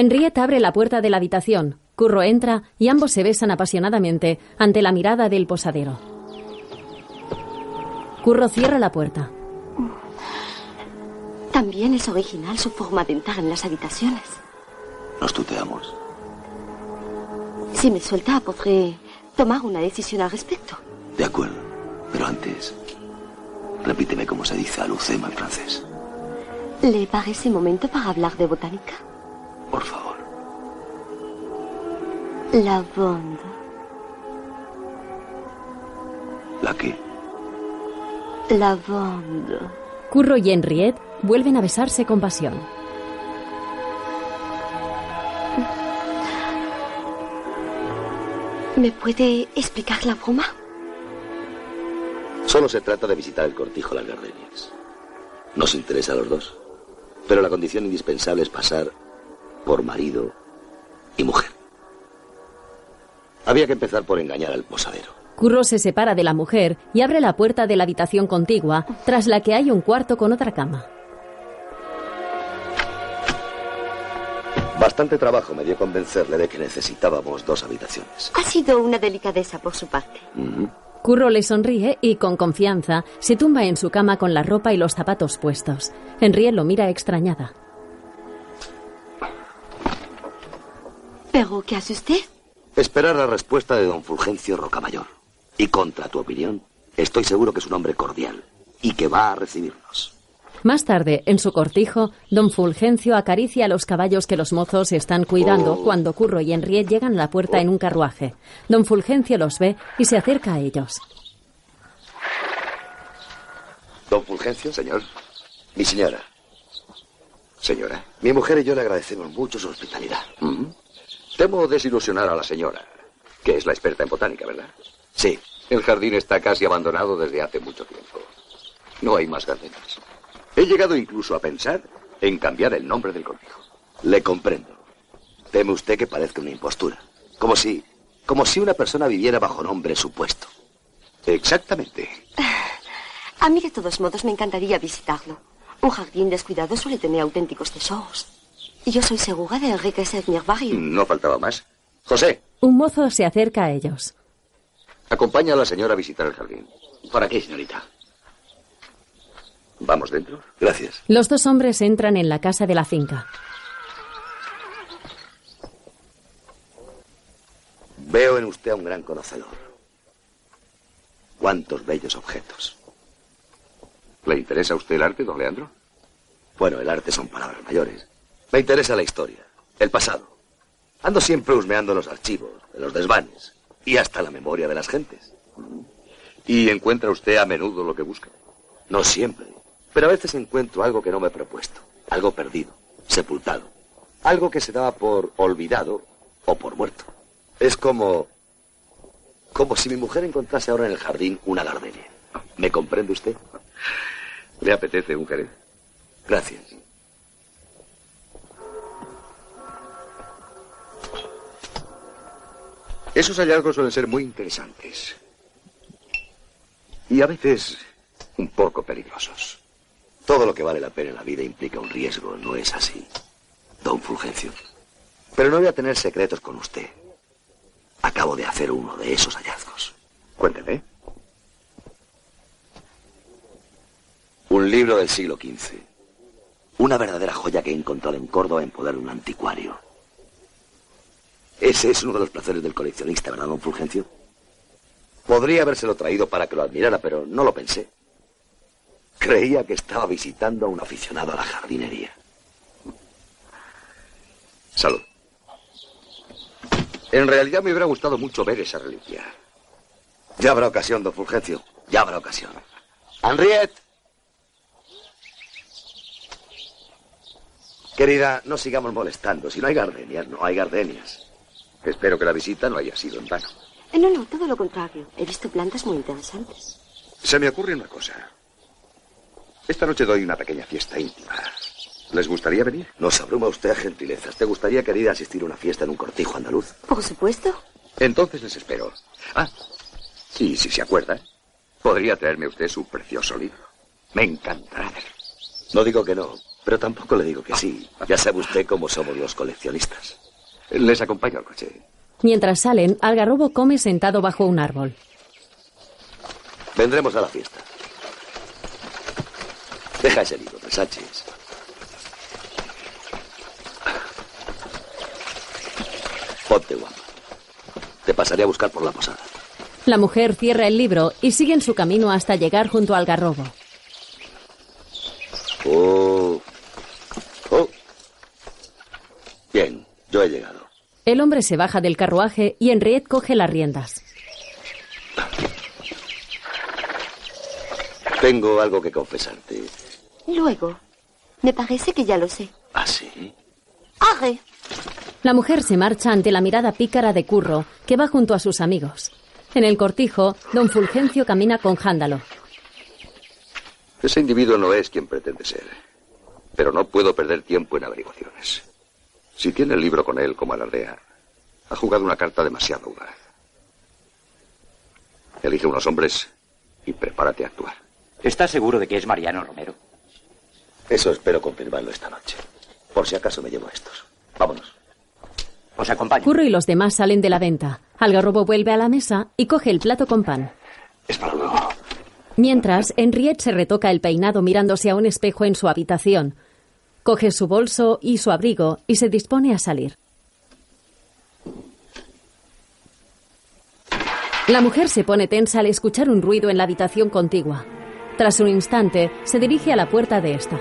Henriette abre la puerta de la habitación. Curro entra y ambos se besan apasionadamente ante la mirada del posadero. Curro cierra la puerta. También es original su forma de entrar en las habitaciones. Nos tuteamos. Si me suelta, podré tomar una decisión al respecto. De acuerdo. Pero antes, repíteme cómo se dice alucema en francés. ¿Le parece momento para hablar de botánica? Por favor. La bonde. ¿La qué? La bonde. Curro y Henriette vuelven a besarse con pasión. ¿Me puede explicar la broma? Solo se trata de visitar el cortijo Las Gardenias. Nos interesa a los dos. Pero la condición indispensable es pasar por marido y mujer. Había que empezar por engañar al posadero. Curro se separa de la mujer y abre la puerta de la habitación contigua, tras la que hay un cuarto con otra cama. Bastante trabajo me dio convencerle de que necesitábamos dos habitaciones. Ha sido una delicadeza por su parte. Curro le sonríe y, con confianza, se tumba en su cama con la ropa y los zapatos puestos. Henriette lo mira extrañada. ¿Pero qué hace usted? Esperar la respuesta de don Fulgencio Rocamayor. Y contra tu opinión, estoy seguro que es un hombre cordial y que va a recibirnos. Más tarde, en su cortijo, don Fulgencio acaricia a los caballos que los mozos están cuidando Oh. cuando Curro y Henriette llegan a la puerta en un carruaje. Don Fulgencio los ve y se acerca a ellos. Don Fulgencio, señor. Mi señora. Señora, mi mujer y yo le agradecemos mucho su hospitalidad. Temo desilusionar a la señora, que es la experta en botánica, ¿verdad? Sí. El jardín está casi abandonado desde hace mucho tiempo. No hay más gardenias. He llegado incluso a pensar en cambiar el nombre del cortijo. Le comprendo. Teme usted que parezca una impostura. Como si. como si una persona viviera bajo nombre supuesto. Exactamente. A mí, de todos modos, me encantaría visitarlo. Un jardín descuidado suele tener auténticos tesoros. Y yo soy segura de enriquecer mi herbario. No faltaba más. José, Un mozo se acerca a ellos. acompaña a la señora a visitar el jardín. ¿Para qué, señorita? ¿Vamos dentro? Gracias. Los dos hombres entran en la casa de la finca. Veo en usted a un gran conocedor. Cuántos bellos objetos. ¿Le interesa a usted el arte, don Leandro? Bueno, el arte son palabras mayores. Me interesa la historia, el pasado. Ando siempre husmeando los archivos, en los desvanes y hasta la memoria de las gentes. ¿Y encuentra usted a menudo lo que busca? No siempre, pero a veces encuentro algo que no me he propuesto, algo perdido, sepultado, algo que se daba por olvidado o por muerto. Es como como si mi mujer encontrase ahora en el jardín una gardenia. ¿Me comprende usted? ¿Le apetece un jerez? Gracias. Esos hallazgos suelen ser muy interesantes. Y a veces un poco peligrosos. Todo lo que vale la pena en la vida implica un riesgo, ¿no es así? Don Fulgencio. Pero no voy a tener secretos con usted. Acabo de hacer uno de esos hallazgos. Cuénteme. Un libro del siglo XV. Una verdadera joya que he encontrado en Córdoba en poder de un anticuario. Ese es uno de los placeres del coleccionista, ¿verdad, don Fulgencio? Podría habérselo traído para que lo admirara, pero no lo pensé. Creía que estaba visitando a un aficionado a la jardinería. Salud. En realidad me hubiera gustado mucho ver esa reliquia. Ya habrá ocasión, don Fulgencio. Ya habrá ocasión. Henriette. Querida, no sigamos molestando. Si no hay gardenias, no hay gardenias. Espero que la visita no haya sido en vano. Eh, No, no, todo lo contrario. He visto plantas muy interesantes. Se me ocurre una cosa. Esta noche doy una pequeña fiesta íntima. ¿Les gustaría venir? Nos abruma usted a gentilezas. ¿Te gustaría, querida, asistir a una fiesta en un cortijo andaluz? Por supuesto. Entonces les espero. Ah, y si se acuerda, podría traerme usted su precioso libro. Me encantará. No digo que no, pero tampoco le digo que sí. Ya sabe usted cómo somos los coleccionistas. Les acompaño al coche. Mientras salen, Algarrobo come sentado bajo un árbol. Vendremos a la fiesta. Deja ese libro, Sánchez. Ponte guapa. Te pasaré a buscar por la posada. La mujer cierra el libro y siguen su camino hasta llegar junto al garrobo. Oh. Oh. Bien, yo he llegado. El hombre se baja del carruaje y Henriette coge las riendas. Tengo algo que confesarte. Luego, me parece que ya lo sé. ¿Ah, sí? ¡Arre! La mujer se marcha ante la mirada pícara de Curro, que va junto a sus amigos. En el cortijo, don Fulgencio camina con Jándalo. Ese individuo no es quien pretende ser. Pero no puedo perder tiempo en averiguaciones. Si tiene el libro con él como alardea, ha jugado una carta demasiado audaz. Elige unos hombres y prepárate a actuar. ¿Estás seguro de que es Mariano Romero? Eso espero confirmarlo esta noche. Por si acaso me llevo a estos. Vámonos. Os acompaño. Curro y los demás salen de la venta. Algarrobo vuelve a la mesa y coge el plato con pan. Es para luego. Mientras, Henriette se retoca el peinado mirándose a un espejo en su habitación. Coge su bolso y su abrigo y se dispone a salir. La mujer se pone tensa al escuchar un ruido en la habitación contigua. Tras un instante, se dirige a la puerta de esta.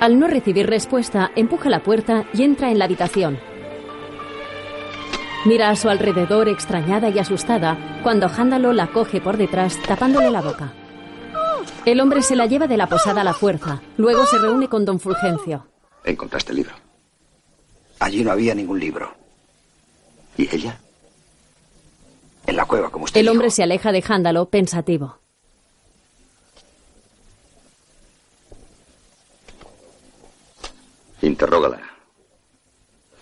Al no recibir respuesta, empuja la puerta y entra en la habitación. Mira a su alrededor extrañada y asustada cuando Hándalo la coge por detrás tapándole la boca. El hombre se la lleva de la posada a la fuerza. Luego se reúne con don Fulgencio. Encontraste el libro. Allí no había ningún libro. ¿Y ella? En la cueva, como usted El dijo. hombre se aleja de Hándalo pensativo. Interrógala.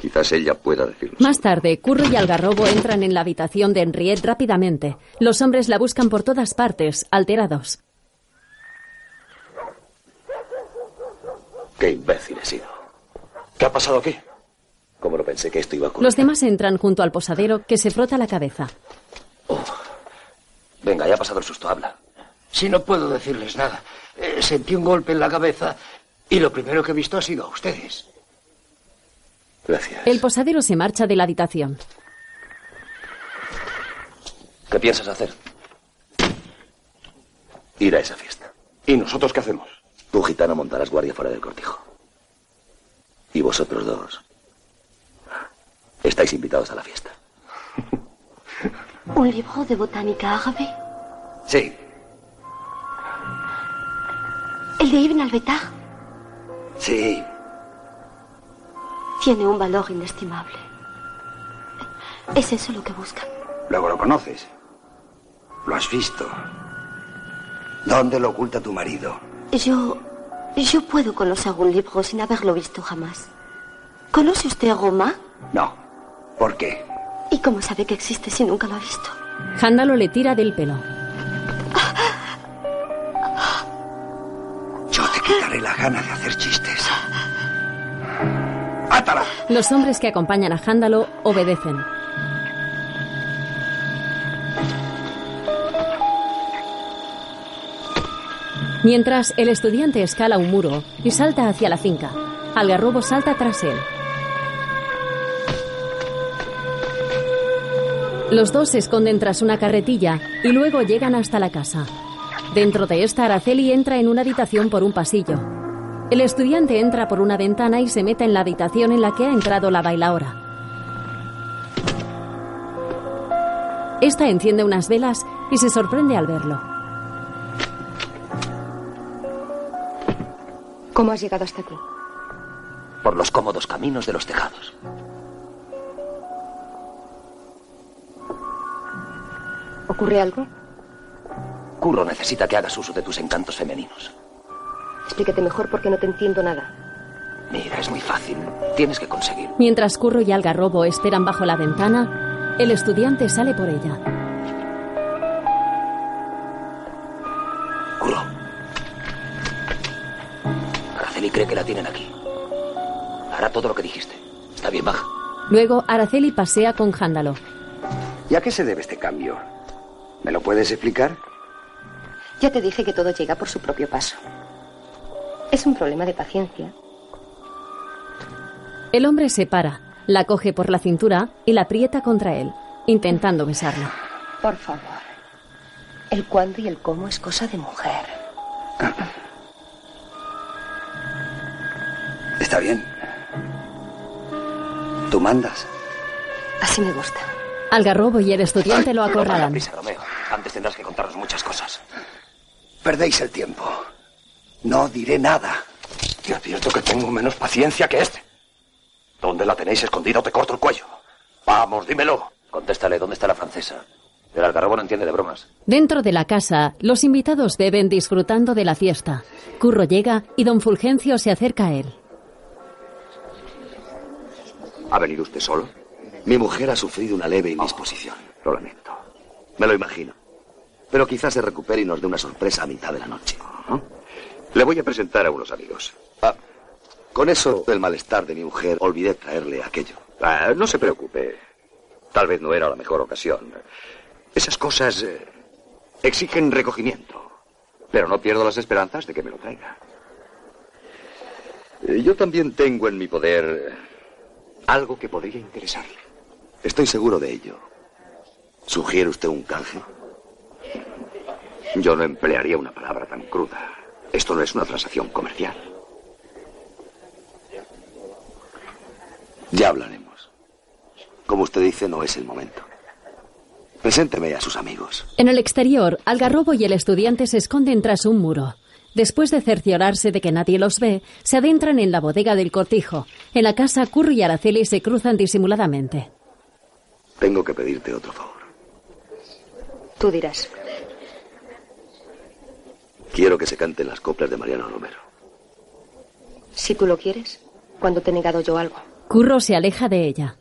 Quizás ella pueda decirnos. Más tarde, Curro y Algarrobo entran en la habitación de Henriette rápidamente. Los hombres la buscan por todas partes, alterados. Qué imbécil he sido. ¿Qué ha pasado aquí? Como no pensé que esto iba a ocurrir. Los demás entran junto al posadero que se frota la cabeza. Venga, ya ha pasado el susto, habla. Si no puedo decirles nada. Eh, sentí un golpe en la cabeza y lo primero que he visto ha sido a ustedes. Gracias. El posadero se marcha de la habitación. ¿Qué piensas hacer? Ir a esa fiesta. ¿Y nosotros qué hacemos? Tú, gitano, montarás guardia fuera del cortijo. Y vosotros dos estáis invitados a la fiesta. ¿Un libro de botánica árabe? Sí, ¿El de Ibn al-Betar? sí. Tiene un valor inestimable. ¿Es eso lo que buscan? Luego lo conoces. Lo has visto. ¿Dónde lo oculta tu marido? Yo. Yo puedo conocer un libro sin haberlo visto jamás. ¿Conoce usted a Roma? No. ¿Por qué? ¿Y cómo sabe que existe si nunca lo ha visto? Hándalo le tira del pelo. Yo te quitaré la gana de hacer chistes. Los hombres que acompañan a Hándalo obedecen. Mientras, el estudiante escala un muro y salta hacia la finca. Algarrobo salta tras él. Los dos se esconden tras una carretilla y luego llegan hasta la casa. Dentro de esta, Araceli entra en una habitación por un pasillo. El estudiante entra por una ventana y se mete en la habitación en la que ha entrado la bailaora. Esta enciende unas velas y se sorprende al verlo. ¿Cómo has llegado hasta aquí? Por los cómodos caminos de los tejados. ¿Ocurre algo? Curro necesita que hagas uso de tus encantos femeninos. Explícate mejor porque no te entiendo nada. Mira, es muy fácil. Tienes que conseguir. Mientras Curro y Algarrobo esperan bajo la ventana, el estudiante sale por ella. Curro. Araceli cree que la tienen aquí. Hará todo lo que dijiste. Está bien, baja. Luego, Araceli pasea con Hándalo. ¿Y a qué se debe este cambio? ¿Me lo puedes explicar? Ya te dije que todo llega por su propio paso. Es un problema de paciencia. El hombre se para, la coge por la cintura y la aprieta contra él, intentando besarla. Por favor. El cuándo y el cómo es cosa de mujer. Está bien. Tú mandas. Así me gusta. Algarrobo y el estudiante lo No acorralan. prisa, Romeo. Antes tendrás que contarnos muchas cosas. Perdéis el tiempo. No diré nada. Te advierto que tengo menos paciencia que este. ¿Dónde la tenéis escondida o te corto el cuello? Vamos, dímelo. Contéstale, ¿dónde está la francesa? El algarrobo no entiende de bromas. Dentro de la casa, los invitados beben disfrutando de la fiesta. Curro llega y don Fulgencio se acerca a él. ¿Ha venido usted solo? Mi mujer ha sufrido una leve indisposición. Lo lamento. Me lo imagino. Pero quizás se recupere y nos dé una sorpresa a mitad de la noche. Le voy a presentar a unos amigos. Ah, con eso del malestar de mi mujer, olvidé traerle aquello. Ah, no se preocupe. Tal vez no era la mejor ocasión. Esas cosas eh, exigen recogimiento. Pero no pierdo las esperanzas de que me lo traiga. Eh, Yo también tengo en mi poder eh, algo que podría interesarle. Estoy seguro de ello. ¿Sugiere usted un canje? Yo no emplearía una palabra tan cruda. Esto no es una transacción comercial. Ya hablaremos. Como usted dice, no es el momento. Presénteme a sus amigos. En el exterior, Algarrobo y el estudiante se esconden tras un muro. Después de cerciorarse de que nadie los ve, se adentran en la bodega del cortijo. En la casa, Curro y Araceli se cruzan disimuladamente. Tengo que pedirte otro favor. Tú dirás. Quiero que se canten las coplas de Mariano Romero. Si tú lo quieres, cuando te he negado yo algo. Curro se aleja de ella.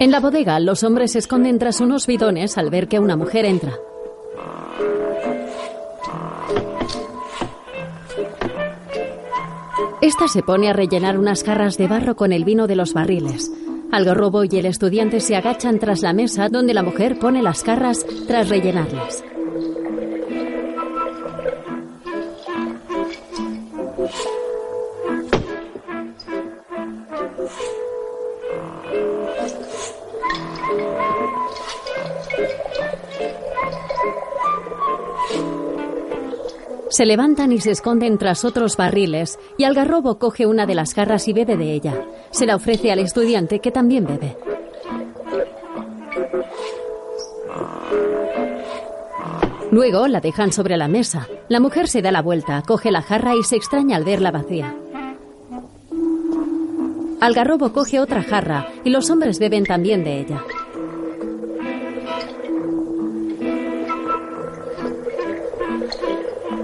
En la bodega, los hombres se esconden tras unos bidones al ver que una mujer entra. Esta se pone a rellenar unas jarras de barro con el vino de los barriles. Algarrobo y el estudiante se agachan tras la mesa donde la mujer pone las jarras tras rellenarlas. Se levantan y se esconden tras otros barriles, y Algarrobo coge una de las jarras y bebe de ella. Se la ofrece al estudiante, que también bebe. Luego la dejan sobre la mesa. La mujer se da la vuelta, coge la jarra y se extraña al verla vacía. Algarrobo coge otra jarra y los hombres beben también de ella.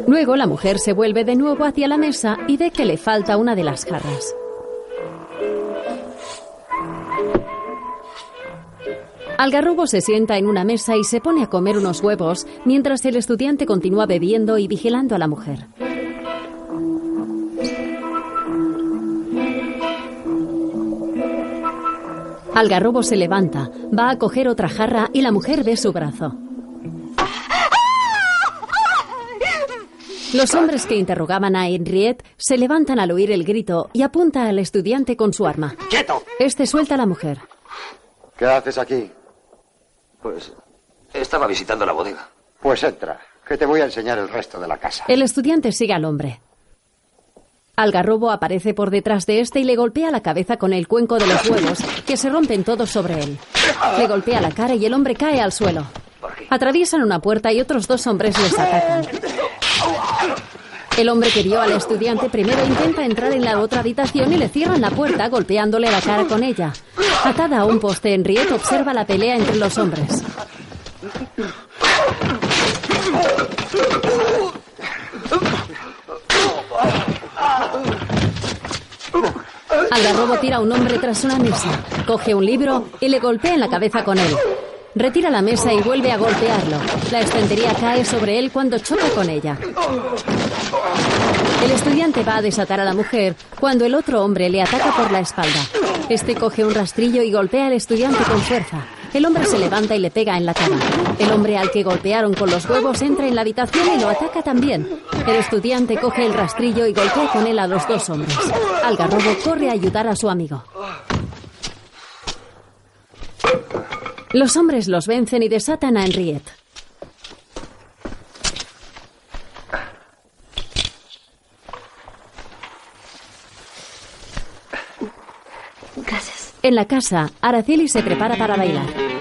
Luego la mujer se vuelve de nuevo hacia la mesa y ve que le falta una de las jarras. Algarrobo se sienta en una mesa y se pone a comer unos huevos mientras el estudiante continúa bebiendo y vigilando a la mujer. Algarrobo se levanta, va a coger otra jarra y la mujer ve su brazo. Los hombres que interrogaban a Henriette se levantan al oír el grito y apunta al estudiante con su arma. ¡Quieto! Este suelta a la mujer. ¿Qué haces aquí? Pues estaba visitando la bodega. Pues entra, que te voy a enseñar el resto de la casa. El estudiante sigue al hombre. Algarrobo aparece por detrás de este y le golpea la cabeza con el cuenco de los huevos, que se rompen todos sobre él. Le golpea la cara y el hombre cae al suelo. Atraviesan una puerta y otros dos hombres les atacan. El hombre que vio al estudiante primero intenta entrar en la otra habitación y le cierran la puerta golpeándole la cara con ella. Atada a un poste, Henriette observa la pelea entre los hombres. Algarrobo tira a un hombre tras una mesa, coge un libro y le golpea en la cabeza con él. Retira la mesa y vuelve a golpearlo. La estantería cae sobre él cuando choca con ella. El estudiante va a desatar a la mujer cuando el otro hombre le ataca por la espalda. Este coge un rastrillo y golpea al estudiante con fuerza. El hombre se levanta y le pega en la cara. El hombre al que golpearon con los huevos entra en la habitación y lo ataca también. El estudiante coge el rastrillo y golpea con él a los dos hombres. Algarrobo corre a ayudar a su amigo. Los hombres los vencen y desatan a Henriette. Gracias. En la casa, Araceli se prepara para bailar.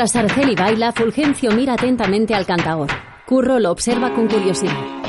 Mientras Araceli baila, Fulgencio mira atentamente al cantador. Curro lo observa con curiosidad.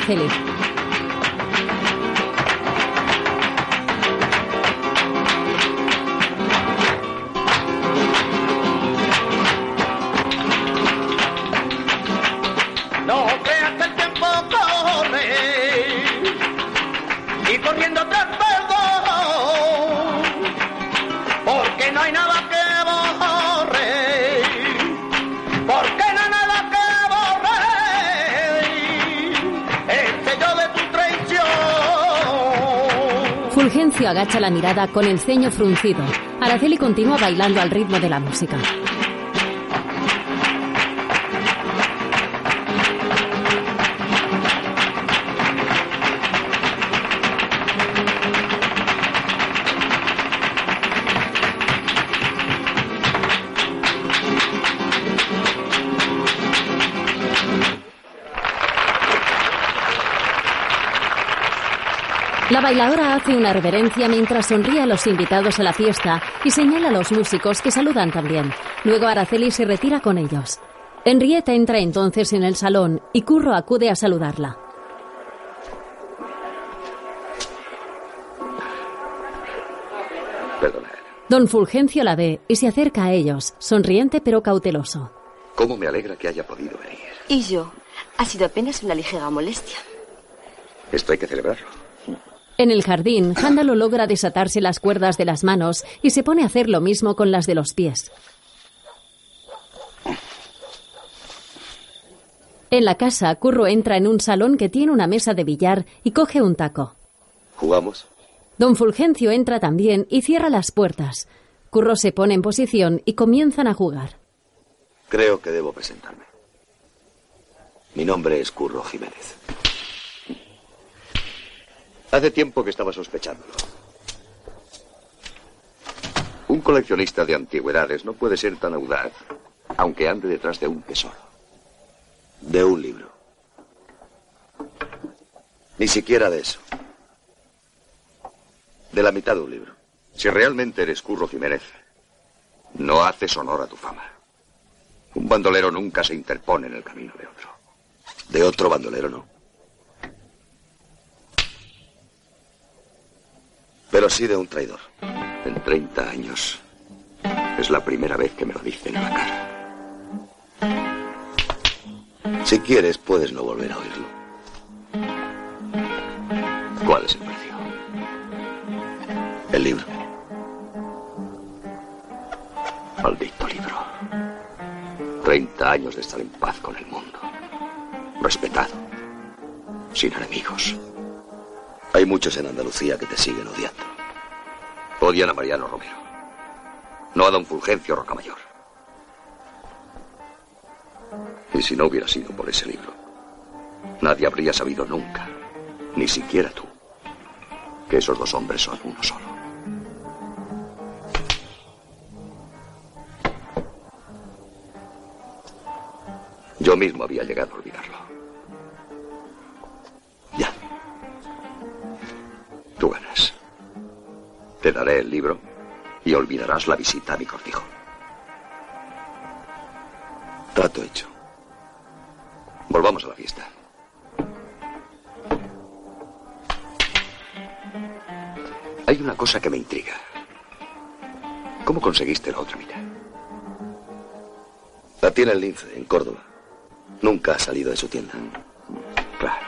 Ángeles. Fulgencio agacha la mirada con el ceño fruncido. Araceli continúa bailando al ritmo de la música. Bailadora hace una reverencia mientras sonríe a los invitados a la fiesta y señala a los músicos que saludan también. Luego Araceli se retira con ellos. Henrietta entra entonces en el salón y Curro acude a saludarla. Perdona. Don Fulgencio la ve y se acerca a ellos, sonriente pero cauteloso. ¿Cómo me alegra que haya podido venir? Y yo. Ha sido apenas una ligera molestia. Esto hay que celebrarlo. En el jardín, Hándalo logra desatarse las cuerdas de las manos y se pone a hacer lo mismo con las de los pies. En la casa, Curro entra en un salón que tiene una mesa de billar y coge un taco. ¿Jugamos? Don Fulgencio entra también y cierra las puertas. Curro se pone en posición y comienzan a jugar. Creo que debo presentarme. Mi nombre es Curro Jiménez. Hace tiempo que estaba sospechándolo. Un coleccionista de antigüedades no puede ser tan audaz, aunque ande detrás de un tesoro. De un libro. Ni siquiera de eso. De la mitad de un libro. Si realmente eres Curro Jiménez, no haces honor a tu fama. Un bandolero nunca se interpone en el camino de otro. De otro bandolero no. Pero sí de un traidor. En 30 años. Es la primera vez que me lo dicen a la cara. Si quieres, puedes no volver a oírlo. ¿Cuál es el precio? El libro. Maldito libro. 30 años de estar en paz con el mundo. Respetado. Sin enemigos. Hay muchos en Andalucía que te siguen odiando. Odian a Mariano Romero. No a don Fulgencio Rocamayor. Y si no hubiera sido por ese libro, nadie habría sabido nunca, ni siquiera tú, que esos dos hombres son uno solo. Yo mismo había llegado a olvidarlo. Te daré el libro y olvidarás la visita a mi cortijo. Trato hecho. Volvamos a la fiesta. Hay una cosa que me intriga. ¿Cómo conseguiste la otra mitad? La tiene el lince, en Córdoba. Nunca ha salido de su tienda. Claro.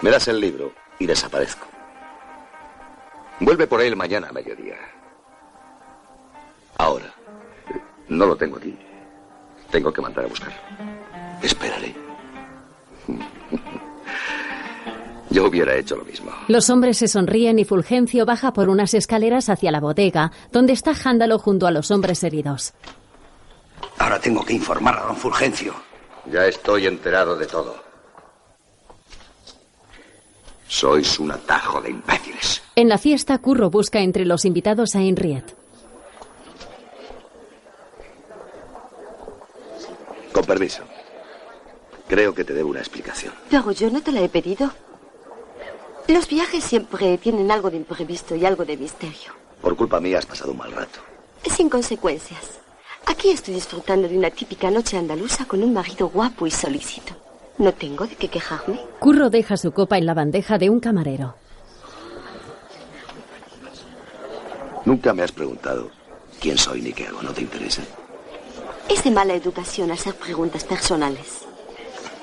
Me das el libro y desaparezco. Vuelve por él mañana a mediodía. Ahora. No lo tengo aquí. Tengo que mandar a buscarlo. Esperaré. Yo hubiera hecho lo mismo. Los hombres se sonríen y Fulgencio baja por unas escaleras hacia la bodega, donde está Jándalo junto a los hombres heridos. Ahora tengo que informar a don Fulgencio. Ya estoy enterado de todo. Sois un atajo de imbéciles. En la fiesta, Curro busca entre los invitados a Henriette. Con permiso. Creo que te debo una explicación. Pero yo no te la he pedido. Los viajes siempre tienen algo de imprevisto y algo de misterio. Por culpa mía has pasado un mal rato. Sin consecuencias. Aquí estoy disfrutando de una típica noche andaluza con un marido guapo y solícito. No tengo de qué quejarme. Curro deja su copa en la bandeja de un camarero. Nunca me has preguntado quién soy ni qué hago. ¿No te interesa? Es de mala educación hacer preguntas personales.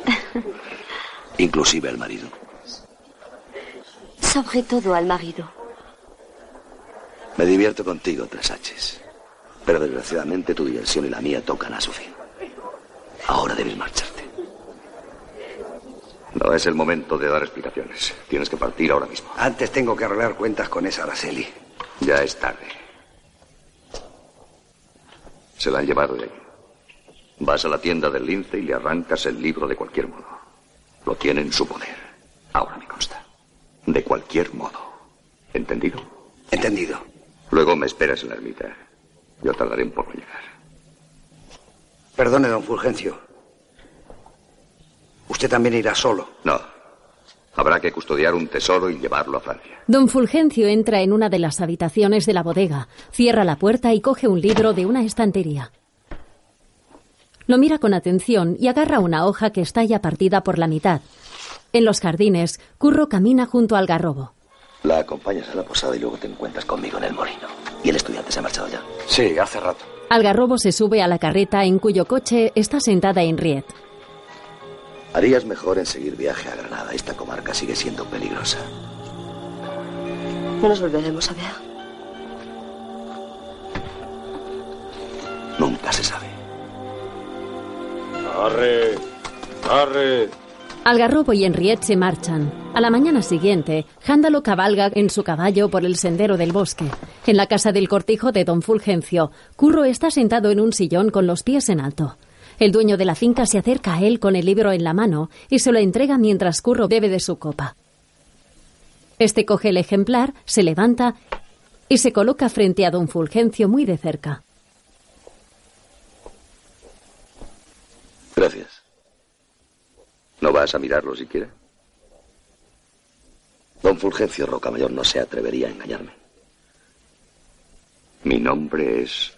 Inclusive al marido. Sobre todo al marido. Me divierto contigo, tres H's. Pero desgraciadamente tu diversión y la mía tocan a su fin. Ahora debes marcharte. No es el momento de dar explicaciones. Tienes que partir ahora mismo. Antes tengo que arreglar cuentas con esa Araceli. Ya es tarde. Se la han llevado de. Vas a la tienda del lince y le arrancas el libro de cualquier modo. Lo tiene en su poder. Ahora me consta. De cualquier modo. ¿Entendido? Entendido. Luego me esperas en la ermita. Yo tardaré un poco en llegar. Perdone, don Fulgencio. Usted también irá solo. No. Habrá que custodiar un tesoro y llevarlo a Francia. Don Fulgencio entra en una de las habitaciones de la bodega, cierra la puerta y coge un libro de una estantería. Lo mira con atención y agarra una hoja que está ya partida por la mitad. En los jardines, Curro camina junto al garrobo. La acompañas a la posada y luego te encuentras conmigo en el molino. ¿Y el estudiante se ha marchado ya? Sí, hace rato. Algarrobo se sube a la carreta en cuyo coche está sentada Henriette. Harías mejor en seguir viaje a Granada. Esta comarca sigue siendo peligrosa. No nos volveremos a ver. Nunca se sabe. ¡Arre! ¡Arre! Algarrobo y Henriette se marchan. A la mañana siguiente, Jándalo cabalga en su caballo por el sendero del bosque. En la casa del cortijo de don Fulgencio, Curro está sentado en un sillón con los pies en alto. El dueño de la finca se acerca a él con el libro en la mano y se lo entrega mientras Curro bebe de su copa. Este coge el ejemplar, se levanta y se coloca frente a don Fulgencio muy de cerca. Gracias. ¿No vas a mirarlo siquiera? Don Fulgencio Rocamayor no se atrevería a engañarme. Mi nombre es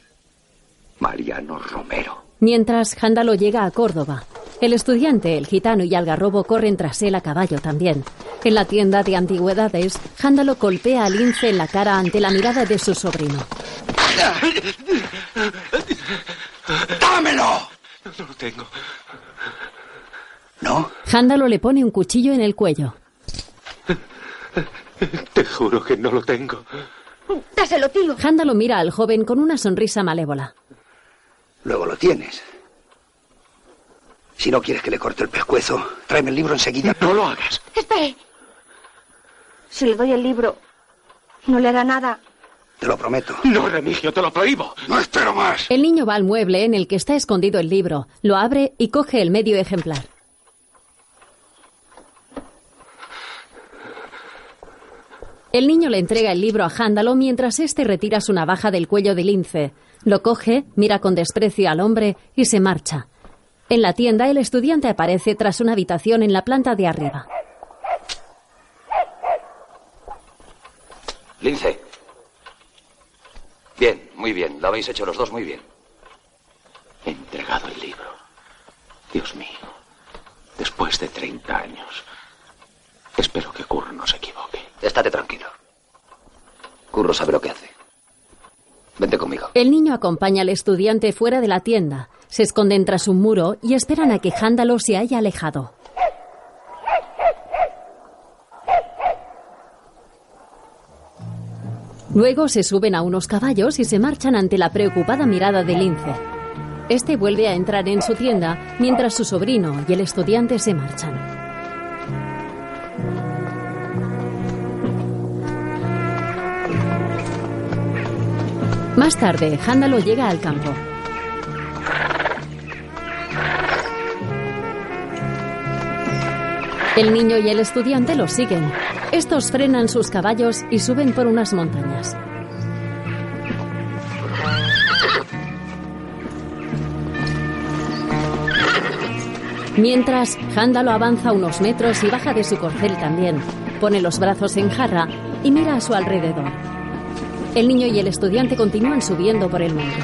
Mariano Romero. Mientras Jándalo llega a Córdoba, el estudiante, el gitano y Algarrobo corren tras él a caballo también. En la tienda de antigüedades, Jándalo golpea a Lince en la cara ante la mirada de su sobrino. ¡Dámelo! No lo tengo. ¿No? Jándalo le pone un cuchillo en el cuello. Te juro que no lo tengo. Dáselo, tío. Jándalo mira al joven con una sonrisa malévola. Luego lo tienes. Si no quieres que le corte el pescuezo, tráeme el libro enseguida. No lo hagas. Espere. Si le doy el libro, no le hará nada. Te lo prometo. No, Remigio, te lo prohíbo. No espero más. El niño va al mueble en el que está escondido el libro, lo abre y coge el medio ejemplar. El niño le entrega el libro a Jándalo mientras éste retira su navaja del cuello de lince. Lo coge, mira con desprecio al hombre y se marcha. En la tienda, el estudiante aparece tras una habitación en la planta de arriba. Lince. Bien, muy bien. Lo habéis hecho los dos muy bien. He entregado el libro. Dios mío. Después de 30 años. Espero que Curro no se equivoque. Estate tranquilo. Curro sabe lo que hace. Vente conmigo. El niño acompaña al estudiante fuera de la tienda. Se esconden tras un muro y esperan a que Jándalo se haya alejado. Luego se suben a unos caballos y se marchan ante la preocupada mirada de Lince. Este vuelve a entrar en su tienda mientras su sobrino y el estudiante se marchan. Más tarde, Jándalo llega al campo. El niño y el estudiante lo siguen. Estos frenan sus caballos y suben por unas montañas. Mientras, Jándalo avanza unos metros y baja de su corcel también. Pone los brazos en jarra y mira a su alrededor. El niño y el estudiante continúan subiendo por el monte.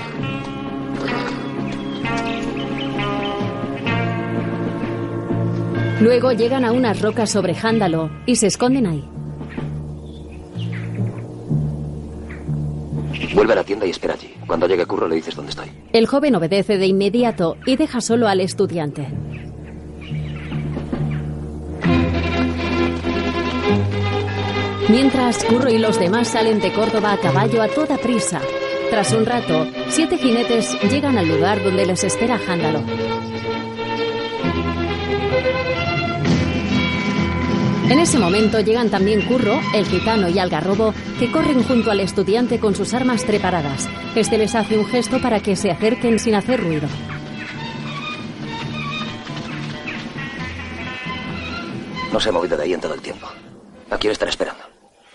Luego llegan a unas rocas sobre Jándalo y se esconden ahí. Vuelve a la tienda y espera allí. Cuando llegue Curro le dices dónde estoy. El joven obedece de inmediato y deja solo al estudiante. Mientras Curro y los demás salen de Córdoba a caballo a toda prisa. Tras un rato, siete jinetes llegan al lugar donde les espera Jándalo. En ese momento llegan también Curro, el gitano y Algarrobo, que corren junto al estudiante con sus armas preparadas. Este les hace un gesto para que se acerquen sin hacer ruido. No se ha movido de ahí en todo el tiempo. ¿A quién estará esperando?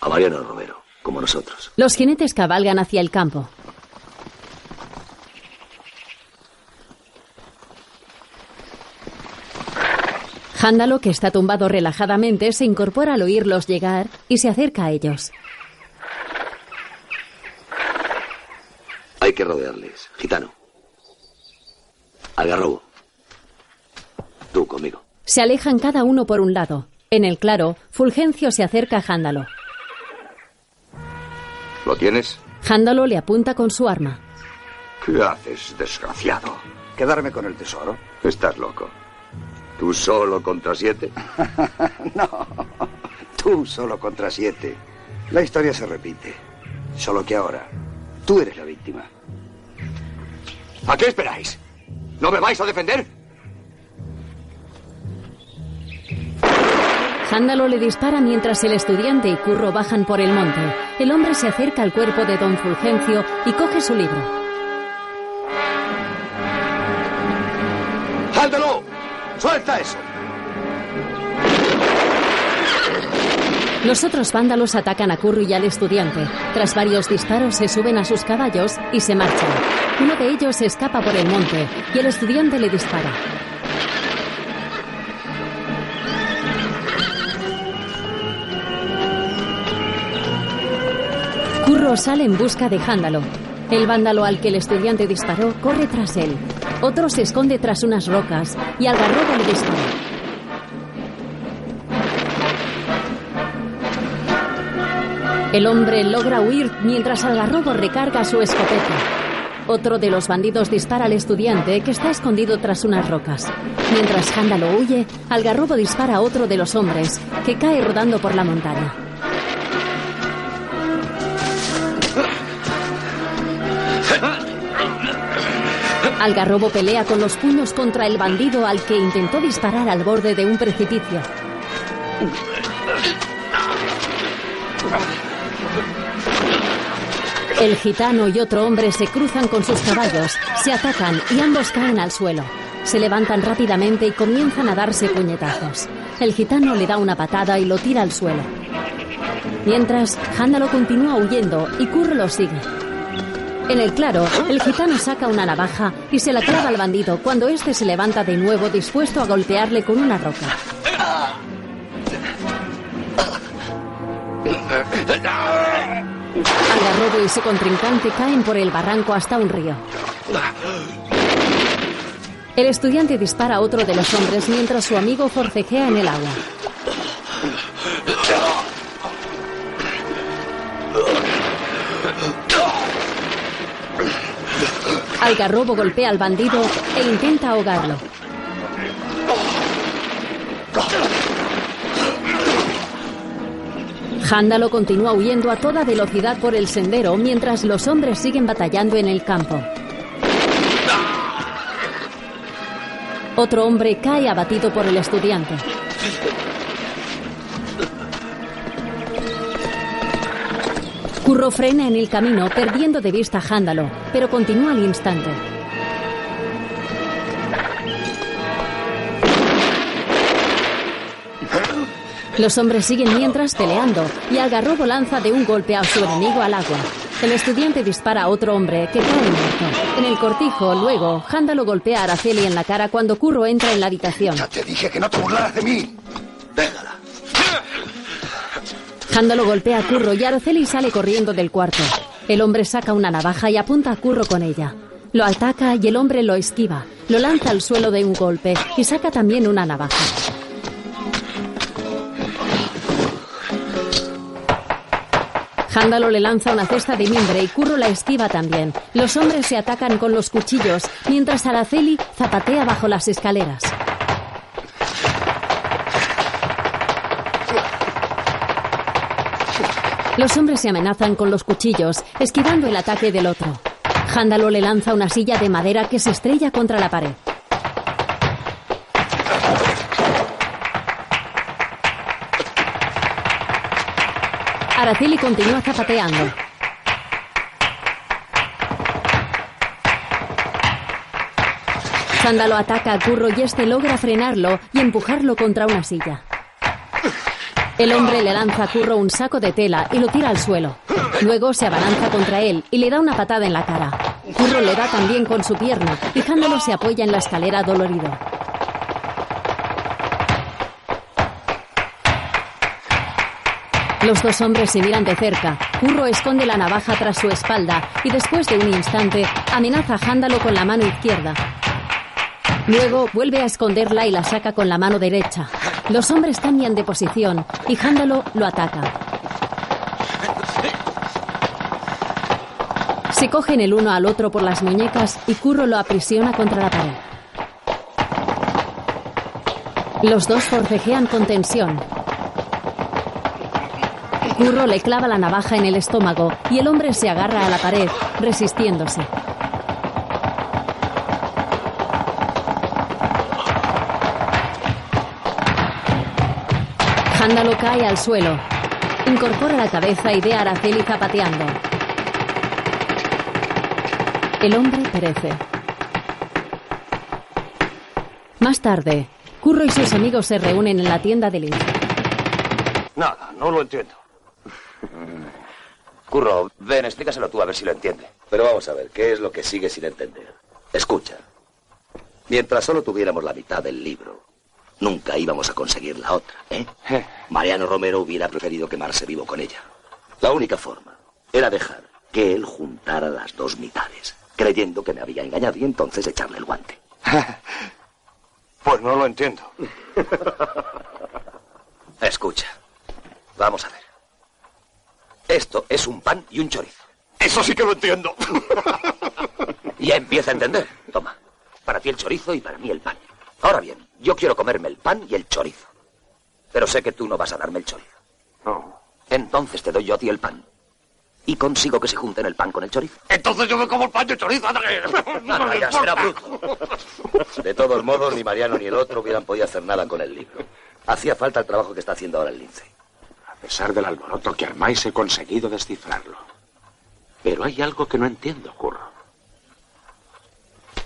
A Mariano Romero, como nosotros. Los jinetes cabalgan hacia el campo. Jándalo, que está tumbado relajadamente, se incorpora al oírlos llegar y se acerca a ellos. Hay que rodearles. Gitano. Algarrobo. Tú conmigo. Se alejan cada uno por un lado. En el claro, Fulgencio se acerca a Jándalo. ¿Lo tienes? Jándalo le apunta con su arma. ¿Qué haces, desgraciado? Quedarme con el tesoro. Estás loco. ¿Tú solo contra siete? no, tú solo contra siete. La historia se repite. Solo que ahora, tú eres la víctima. ¿A qué esperáis? ¿No me vais a defender? Jándalo le dispara mientras el estudiante y Curro bajan por el monte. El hombre se acerca al cuerpo de don Fulgencio y coge su libro. ¡Jándalo! ¡Suelta eso! Los otros vándalos atacan a Curro y al estudiante. Tras varios disparos se suben a sus caballos y se marchan. Uno de ellos escapa por el monte y el estudiante le dispara. Sale en busca de Jándalo. El vándalo al que el estudiante disparó corre tras él. Otro se esconde tras unas rocas y Algarrobo le dispara. El hombre logra huir mientras Algarrobo recarga su escopeta. Otro de los bandidos dispara al estudiante que está escondido tras unas rocas. Mientras Jándalo huye, Algarrobo dispara a otro de los hombres, que cae rodando por la montaña. Algarrobo pelea con los puños contra el bandido al que intentó disparar al borde de un precipicio. El gitano y otro hombre se cruzan con sus caballos, se atacan y ambos caen al suelo. Se levantan rápidamente y comienzan a darse puñetazos. El gitano le da una patada y lo tira al suelo. Mientras, Jándalo continúa huyendo y Curro lo sigue. En el claro, el gitano saca una navaja y se la clava al bandido cuando éste se levanta de nuevo dispuesto a golpearle con una roca. Algarrobo y su contrincante caen por el barranco hasta un río. El estudiante dispara a otro de los hombres mientras su amigo forcejea en el agua. Algarrobo golpea al bandido e intenta ahogarlo. Jándalo continúa huyendo a toda velocidad por el sendero mientras los hombres siguen batallando en el campo. Otro hombre cae abatido por el estudiante. Curro frena en el camino, perdiendo de vista a Jándalo, pero continúa al instante. Los hombres siguen mientras peleando y Algarrobo lanza de un golpe a su enemigo al agua. El estudiante dispara a otro hombre que cae muerto. En el cortijo, luego, Jándalo golpea a Araceli en la cara cuando Curro entra en la habitación. Ya te dije que no te burlaras de mí. Déjala. Jándalo golpea a Curro y Araceli sale corriendo del cuarto. El hombre saca una navaja y apunta a Curro con ella. Lo ataca y el hombre lo esquiva. Lo lanza al suelo de un golpe y saca también una navaja. Jándalo le lanza una cesta de mimbre y Curro la esquiva también. Los hombres se atacan con los cuchillos, mientras Araceli zapatea bajo las escaleras. Los hombres se amenazan con los cuchillos, esquivando el ataque del otro. Jándalo le lanza una silla de madera que se estrella contra la pared. Araceli continúa zapateando. Jándalo ataca a Curro y este logra frenarlo y empujarlo contra una silla. El hombre le lanza a Curro un saco de tela y lo tira al suelo. Luego se abalanza contra él y le da una patada en la cara. Curro le da también con su pierna y Jándalo se apoya en la escalera dolorido. Los dos hombres se miran de cerca. Curro esconde la navaja tras su espalda y después de un instante amenaza a Jándalo con la mano izquierda. Luego vuelve a esconderla y la saca con la mano derecha. Los hombres cambian de posición y Jándalo lo ataca. Se cogen el uno al otro por las muñecas y Curro lo aprisiona contra la pared. Los dos forcejean con tensión. Curro le clava la navaja en el estómago y el hombre se agarra a la pared, resistiéndose. Jándalo cae al suelo. Incorpora la cabeza y ve a Araceli zapateando. El hombre perece. Más tarde, Curro y sus amigos se reúnen en la tienda de Lynch. Nada, no lo entiendo. Curro, ven, explícaselo tú a ver si lo entiende. Pero vamos a ver, ¿qué es lo que sigue sin entender? Escucha. Mientras solo tuviéramos la mitad del libro, nunca íbamos a conseguir la otra, ¿eh? Mariano Romero hubiera preferido quemarse vivo con ella. La única forma era dejar que él juntara las dos mitades, creyendo que me había engañado y entonces echarle el guante. Pues no lo entiendo. Escucha, vamos a ver. Esto es un pan y un chorizo. Eso sí que lo entiendo. Ya empieza a entender. Toma, para ti el chorizo y para mí el pan. Ahora bien, yo quiero comerme el pan y el chorizo. Pero sé que tú no vas a darme el chorizo. No. Entonces te doy yo a ti el pan. Y consigo que se junten el pan con el chorizo. Entonces yo me como el pan y el chorizo. anda que- No, no, ya será bruto. De todos modos, ni Mariano ni el otro hubieran podido hacer nada con el libro. Hacía falta el trabajo que está haciendo ahora el lince. A pesar del alboroto que armáis, he conseguido descifrarlo. Pero hay algo que no entiendo, Curro.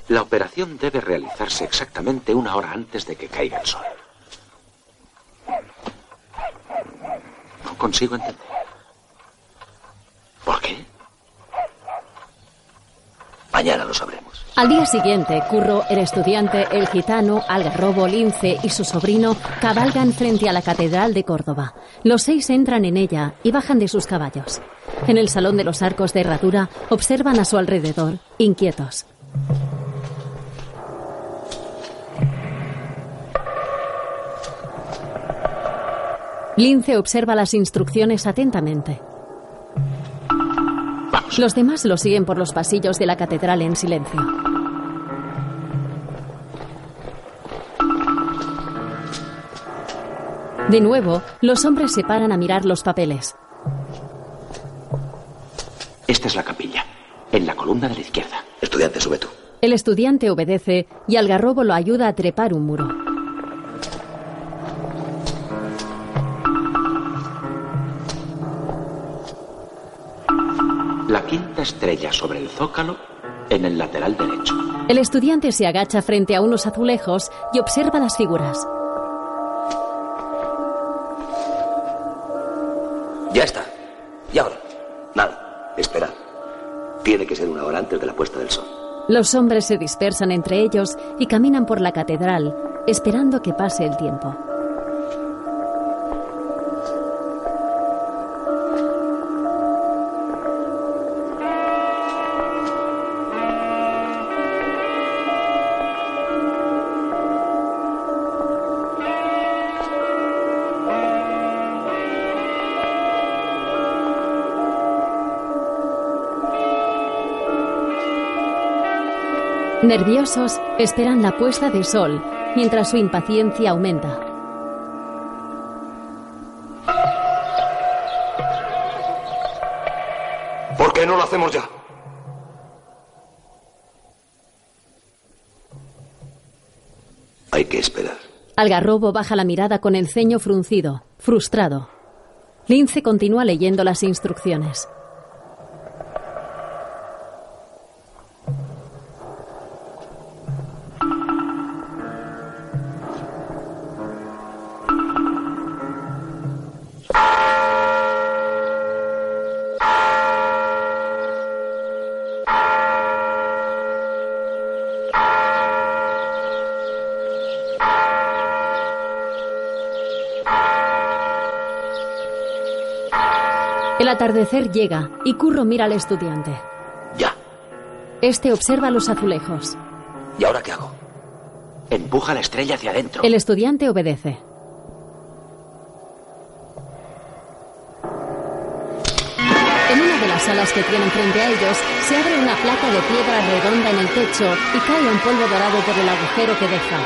La operación debe realizarse exactamente una hora antes de que caiga el sol. No consigo entender. ¿Por qué? Mañana lo sabremos. Al día siguiente, Curro, el estudiante, el gitano, Algarrobo, Lince y su sobrino cabalgan frente a la Catedral de Córdoba. Los seis entran en ella y bajan de sus caballos. En el Salón de los Arcos de Herradura observan a su alrededor, inquietos. Lince observa las instrucciones atentamente. Los demás lo siguen por los pasillos de la catedral en silencio. De nuevo, los hombres se paran a mirar los papeles. Esta es la capilla, en la columna de la izquierda. Estudiante, sube tú. El estudiante obedece y Algarrobo lo ayuda a trepar un muro. La quinta estrella sobre el zócalo en el lateral derecho. El estudiante se agacha frente a unos azulejos y observa las figuras. Ya está. ¿Y ahora? Nada. Espera. Tiene que ser una hora antes de la puesta del sol. Los hombres se dispersan entre ellos y caminan por la catedral, esperando que pase el tiempo. Nerviosos, esperan la puesta de sol, mientras su impaciencia aumenta. ¿Por qué no lo hacemos ya? Hay que esperar. Algarrobo baja la mirada con el ceño fruncido, frustrado. Lince continúa leyendo las instrucciones. Atardecer llega y Curro mira al estudiante. Ya. Este observa los azulejos. ¿Y ahora qué hago? Empuja la estrella hacia adentro. El estudiante obedece. En una de las salas que tienen frente a ellos, se abre una placa de piedra redonda en el techo y cae un polvo dorado por el agujero que deja.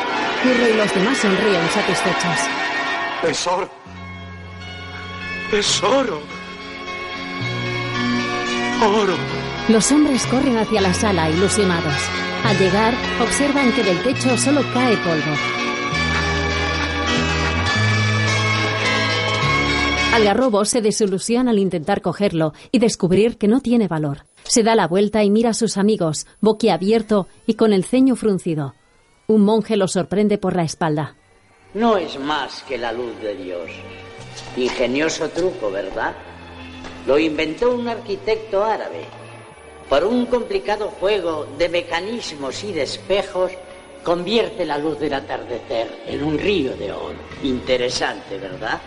Curro y los demás sonríen satisfechos. Es oro. Es oro. Oro. Los hombres corren hacia la sala ilusionados. Al llegar, observan que del techo solo cae polvo. Algarrobo se desilusiona al intentar cogerlo y descubrir que no tiene valor. Se da la vuelta y mira a sus amigos, boquiabierto y con el ceño fruncido. Un monje lo sorprende por la espalda. No es más que la luz de Dios. Ingenioso truco, ¿verdad? Lo inventó un arquitecto árabe. Por un complicado juego de mecanismos y de espejos, convierte la luz del atardecer en un río de oro. Interesante, ¿verdad?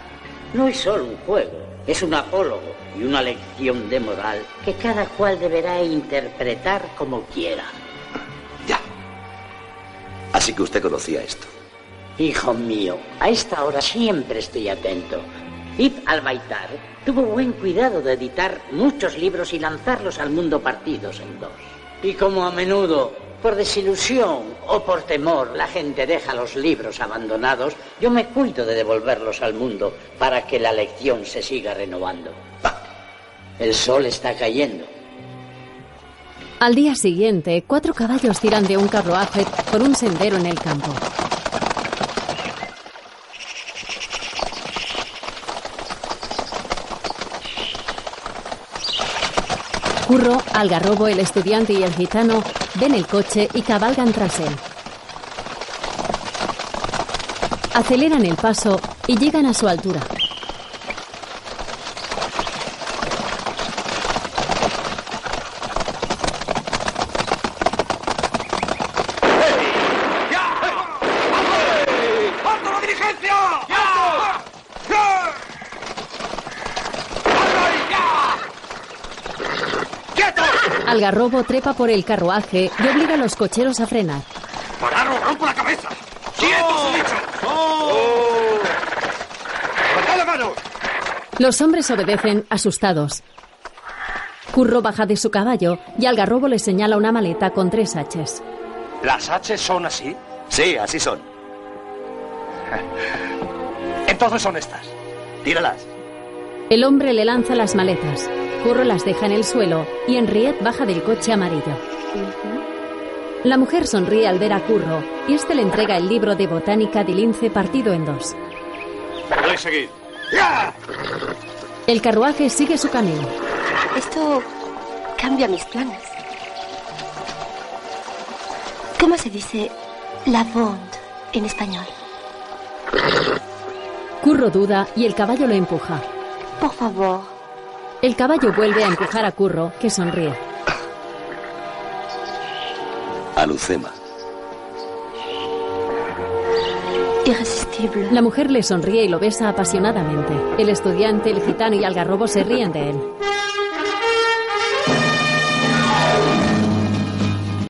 No es solo un juego, es un apólogo y una lección de moral que cada cual deberá interpretar como quiera. Así que usted conocía esto. Hijo mío, a esta hora siempre estoy atento. Ibn al-Baitar tuvo buen cuidado de editar muchos libros y lanzarlos al mundo partidos en dos. Y como a menudo, por desilusión o por temor, la gente deja los libros abandonados, yo me cuido de devolverlos al mundo para que la lección se siga renovando. El sol está cayendo. Al día siguiente, cuatro caballos tiran de un carruaje por un sendero en el campo. Curro, Algarrobo, el estudiante y el gitano ven el coche y cabalgan tras él. Aceleran el paso y llegan a su altura. Algarrobo trepa por el carruaje y obliga a los cocheros a frenar. ¡Parar o rompo la cabeza! ¡Quietos, he dicho! ¡Oh! ¡Soltad la mano! Los hombres obedecen, asustados. Curro baja de su caballo y Algarrobo le señala una maleta con tres haches. ¿Las H son así? Sí, así son. Entonces son estas. Tíralas. El hombre le lanza las maletas. Curro las deja en el suelo y Henriette baja del coche amarillo. La mujer sonríe al ver a Curro y este le entrega el libro de botánica de lince partido en dos. Podéis seguir. El carruaje sigue su camino. Esto cambia mis planes. ¿Cómo se dice la bond en español? Curro duda y el caballo lo empuja. Por favor. El caballo vuelve a empujar a Curro, que sonríe. Alucema. Irresistible. La mujer le sonríe y lo besa apasionadamente. El estudiante, el gitano y Algarrobo se ríen de él.